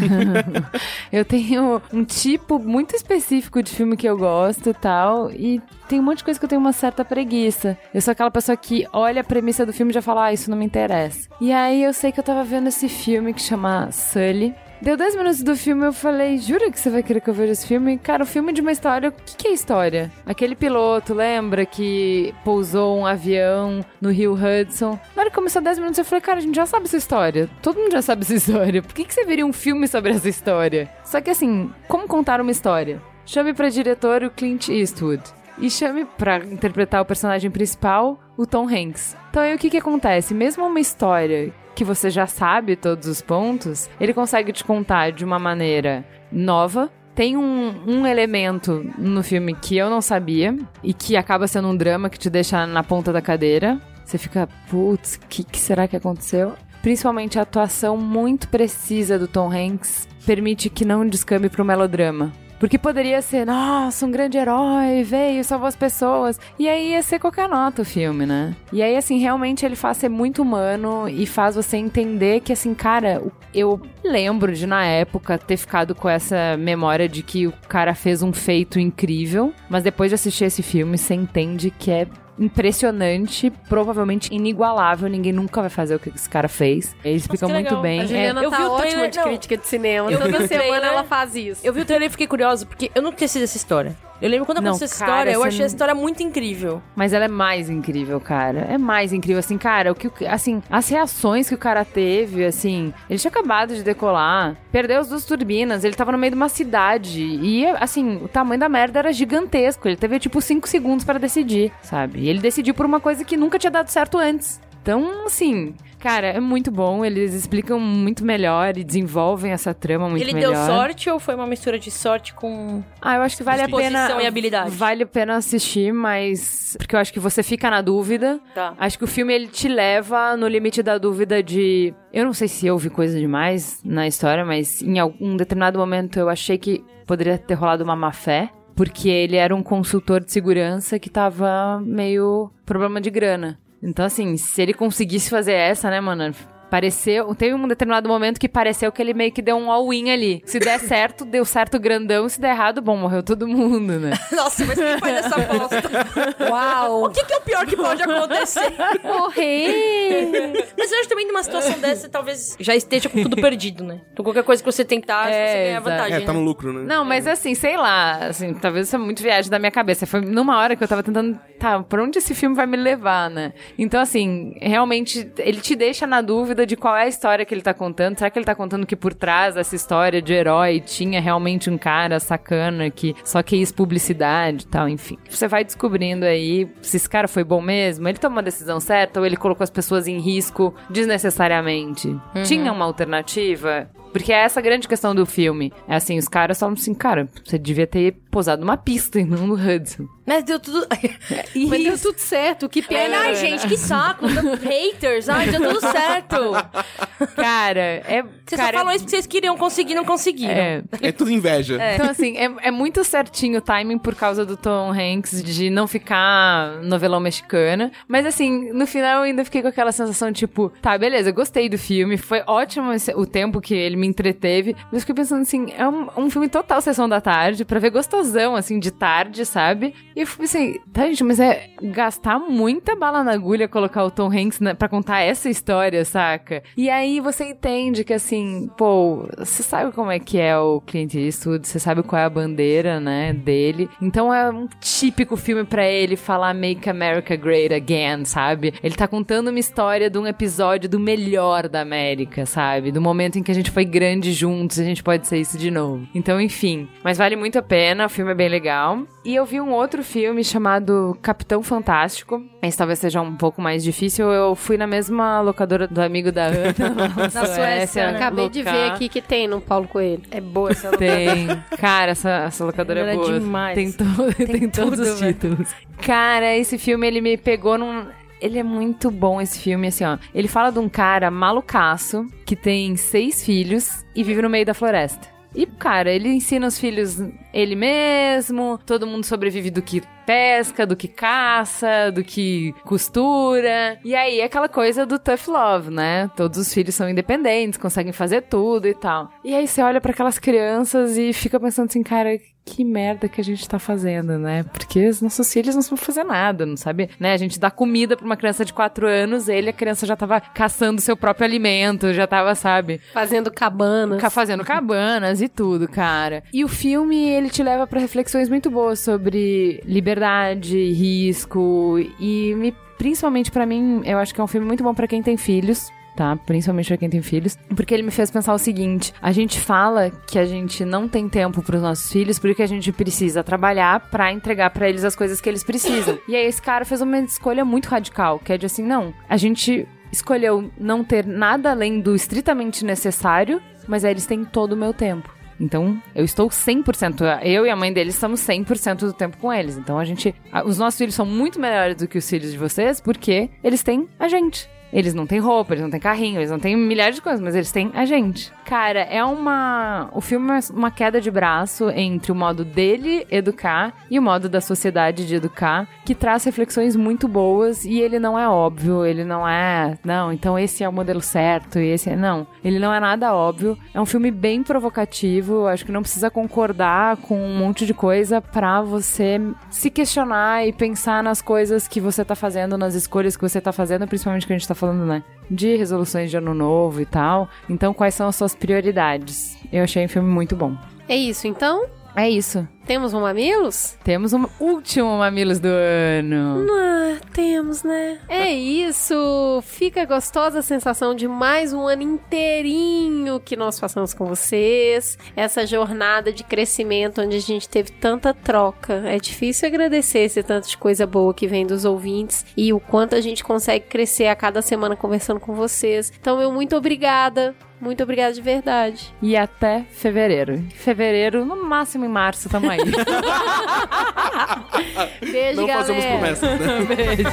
eu tenho um tipo muito específico de filme que eu gosto e tal, e tem um monte de coisa que eu tenho uma certa preguiça. Eu sou aquela pessoa que olha a premissa do filme e já fala, ah, isso não me interessa. E aí eu sei que eu tava vendo esse filme que chama Sully. Deu 10 minutos do filme eu falei, jura que você vai querer que eu veja esse filme? Cara, o filme de uma história, o que, que é história? Aquele piloto, lembra que pousou um avião no Rio Hudson? Na hora que começou 10 minutos eu falei, cara, a gente já sabe essa história. Todo mundo já sabe essa história. Por que, que você veria um filme sobre essa história? Só que assim, como contar uma história? Chame pra diretor o Clint Eastwood. E chame pra interpretar o personagem principal o Tom Hanks. Então aí o que que acontece? Mesmo uma história que você já sabe todos os pontos, ele consegue te contar de uma maneira nova. Tem um, um elemento no filme que eu não sabia e que acaba sendo um drama que te deixa na ponta da cadeira. Você fica, putz, o que, que será que aconteceu? Principalmente a atuação muito precisa do Tom Hanks permite que não descambe pro melodrama. Porque poderia ser, nossa, um grande herói, veio, salvou as pessoas. E aí ia ser qualquer nota o filme, né? E aí, assim, realmente ele faz ser muito humano e faz você entender que, assim, cara, eu lembro de, na época, ter ficado com essa memória de que o cara fez um feito incrível. Mas depois de assistir esse filme, você entende que é impressionante, provavelmente inigualável. Ninguém nunca vai fazer o que esse cara fez. Ele explica muito legal. bem. A É, Juliana eu tá vi o ótima trailer- de não. crítica de cinema. Eu vi Toda semana ela faz isso. Eu vi o trailer e fiquei curiosa, porque eu nunca tinha assistido essa história. Eu lembro quando Não, aconteceu essa cara, história, eu achei não- a história muito incrível. Mas ela é mais incrível, cara. É mais incrível, assim, cara. O que, assim, as reações que o cara teve, assim, ele tinha acabado de decolar, perdeu as duas turbinas, ele tava no meio de uma cidade e, assim, o tamanho da merda era gigantesco. Ele teve tipo cinco segundos pra decidir, sabe? E ele decidiu por uma coisa que nunca tinha dado certo antes. Então, assim, cara, é muito bom. Eles explicam muito melhor e desenvolvem essa trama muito Ele melhor. deu sorte ou foi uma mistura de sorte com. Ah, eu acho que vale a pena. e habilidade. Vale a pena assistir, mas. Porque eu acho que você fica na dúvida. Tá. Acho que o filme ele te leva no limite da dúvida de. Eu não sei se vi coisa demais na história, mas em algum determinado momento eu achei que poderia ter rolado uma má fé. Porque ele era um consultor de segurança que tava meio problema de grana. Então, assim, se ele conseguisse fazer essa, né, mano? Pareceu. Teve um determinado momento que pareceu que ele meio que deu um all-in ali. Se der certo, deu certo grandão. Se der errado, bom, morreu todo mundo, né? Nossa, mas quem faz essa aposta? Uau! O que, que é o pior que pode acontecer? Morrer! Mas eu acho também numa situação dessa, talvez já esteja com tudo perdido, né? Então qualquer coisa que você tentar, É, você ganha vantagem. É, tá né? no lucro, né? Não, mas assim, sei lá, assim, talvez isso é muito viagem da minha cabeça. Foi numa hora que eu tava tentando, tá, pra onde esse filme vai me levar, né? Então, assim, realmente, ele te deixa na dúvida de qual é a história que ele tá contando. Será que ele tá contando que por trás dessa história de herói tinha realmente um cara sacana que só quis publicidade e tal, enfim. Você vai descobrindo aí se esse cara foi bom mesmo, ele tomou uma decisão certa ou ele colocou as pessoas em risco desnecessariamente. Tinha uma alternativa? Porque é essa a grande questão do filme. É assim, os caras falam assim, cara, você devia ter posado numa pista e não no Hudson. Mas deu tudo. Mas deu tudo certo, que pena. Ai, gente, que saco. Haters. Ai, deu tudo certo. Cara, é. Vocês cara, só falam isso porque vocês queriam conseguir, não conseguiram. é, É tudo inveja. Então, assim, é, é muito certinho o timing por causa do Tom Hanks de não ficar novelão mexicana. Mas, assim, no final eu ainda fiquei com aquela sensação, tipo, tá, beleza, eu gostei do filme, foi ótimo esse- o tempo que ele me entreteve. Mas eu fiquei pensando, assim, é um, um filme total sessão da tarde, pra ver gostosão, assim, de tarde, sabe? E eu assim, tá, gente, mas é gastar muita bala na agulha colocar o Tom Hanks na, pra contar essa história, saca? E aí você entende que, assim, pô, você sabe como é que é o Clint Eastwood, você sabe qual é a bandeira, né, dele. Então é um típico filme pra ele falar Make America Great Again, sabe? Ele tá contando uma história de um episódio do melhor da América, sabe? Do momento em que a gente foi grande juntos, a gente pode ser isso de novo. Então, enfim. Mas vale muito a pena, o filme é bem legal. E eu vi um outro filme chamado Capitão Fantástico. Esse talvez seja um pouco mais difícil. Eu fui na mesma locadora do amigo da Ana, na, Suécia, né? acabei de ver locar. aqui que tem no Paulo Coelho. É boa essa Tem. Cara, essa, essa locadora Ela é é boa. demais. Tem, to- tem, todos tudo, os velho. títulos. Cara, esse filme, ele me pegou num... Ele é muito bom, esse filme, assim, ó. Ele fala de um cara malucaço que tem seis filhos e vive no meio da floresta. E, cara, ele ensina os filhos ele mesmo, todo mundo sobrevive do que pesca, do que caça, do que costura. E aí, é aquela coisa do tough love, né? Todos os filhos são independentes, conseguem fazer tudo e tal. E aí, você olha pra aquelas crianças e fica pensando assim, cara, que merda que a gente tá fazendo, né? Porque os nossos filhos não sabem fazer nada, não sabe? Né? A gente dá comida pra uma criança de 4 anos, ele, a criança já tava caçando seu próprio alimento, já tava, sabe? Fazendo cabanas. Fazendo cabanas e tudo, cara. E o filme, ele te leva pra reflexões muito boas sobre liberdade, risco e me, principalmente pra mim, eu acho que é um filme muito bom pra quem tem filhos. Tá? Principalmente pra quem tem filhos. Porque ele me fez pensar o seguinte: a gente fala que a gente não tem tempo pros nossos filhos porque a gente precisa trabalhar pra entregar pra eles as coisas que eles precisam. e aí esse cara fez uma escolha muito radical, que é de assim, não, a gente escolheu não ter nada além do estritamente necessário, mas aí eles têm todo o meu tempo. Então, eu estou 100%, eu e a mãe deles estamos 100% do tempo com eles. Então, a gente, os nossos filhos são muito melhores do que os filhos de vocês porque eles têm a gente. Eles não têm roupa, eles não têm carrinho, eles não têm milhares de coisas, mas eles têm a gente. Cara, é uma. O filme é uma queda de braço entre o modo dele educar e o modo da sociedade de educar, que traz reflexões muito boas e ele não é óbvio, ele não é. Não, então esse é o modelo certo e esse é. Não, ele não é nada óbvio. É um filme bem provocativo, acho que não precisa concordar com um monte de coisa pra você se questionar e pensar nas coisas que você tá fazendo, nas escolhas que você tá fazendo, principalmente que a gente tá falando, né? De resoluções de ano novo e tal. Então, quais são as suas prioridades? Eu achei um filme muito bom. É isso, então? É isso. Temos um Mamilos? Temos um último Mamilos do ano. Ah, temos, né? É isso! Fica gostosa a sensação de mais um ano inteirinho que nós passamos com vocês. Essa jornada de crescimento onde a gente teve tanta troca. É difícil agradecer esse tanto de coisa boa que vem dos ouvintes e o quanto a gente consegue crescer a cada semana conversando com vocês. Então, meu muito obrigada. Muito obrigada de verdade. E até fevereiro. Fevereiro, no máximo em março, tamo aí. Beijo, Não galera. fazemos promessas, né? Beijo.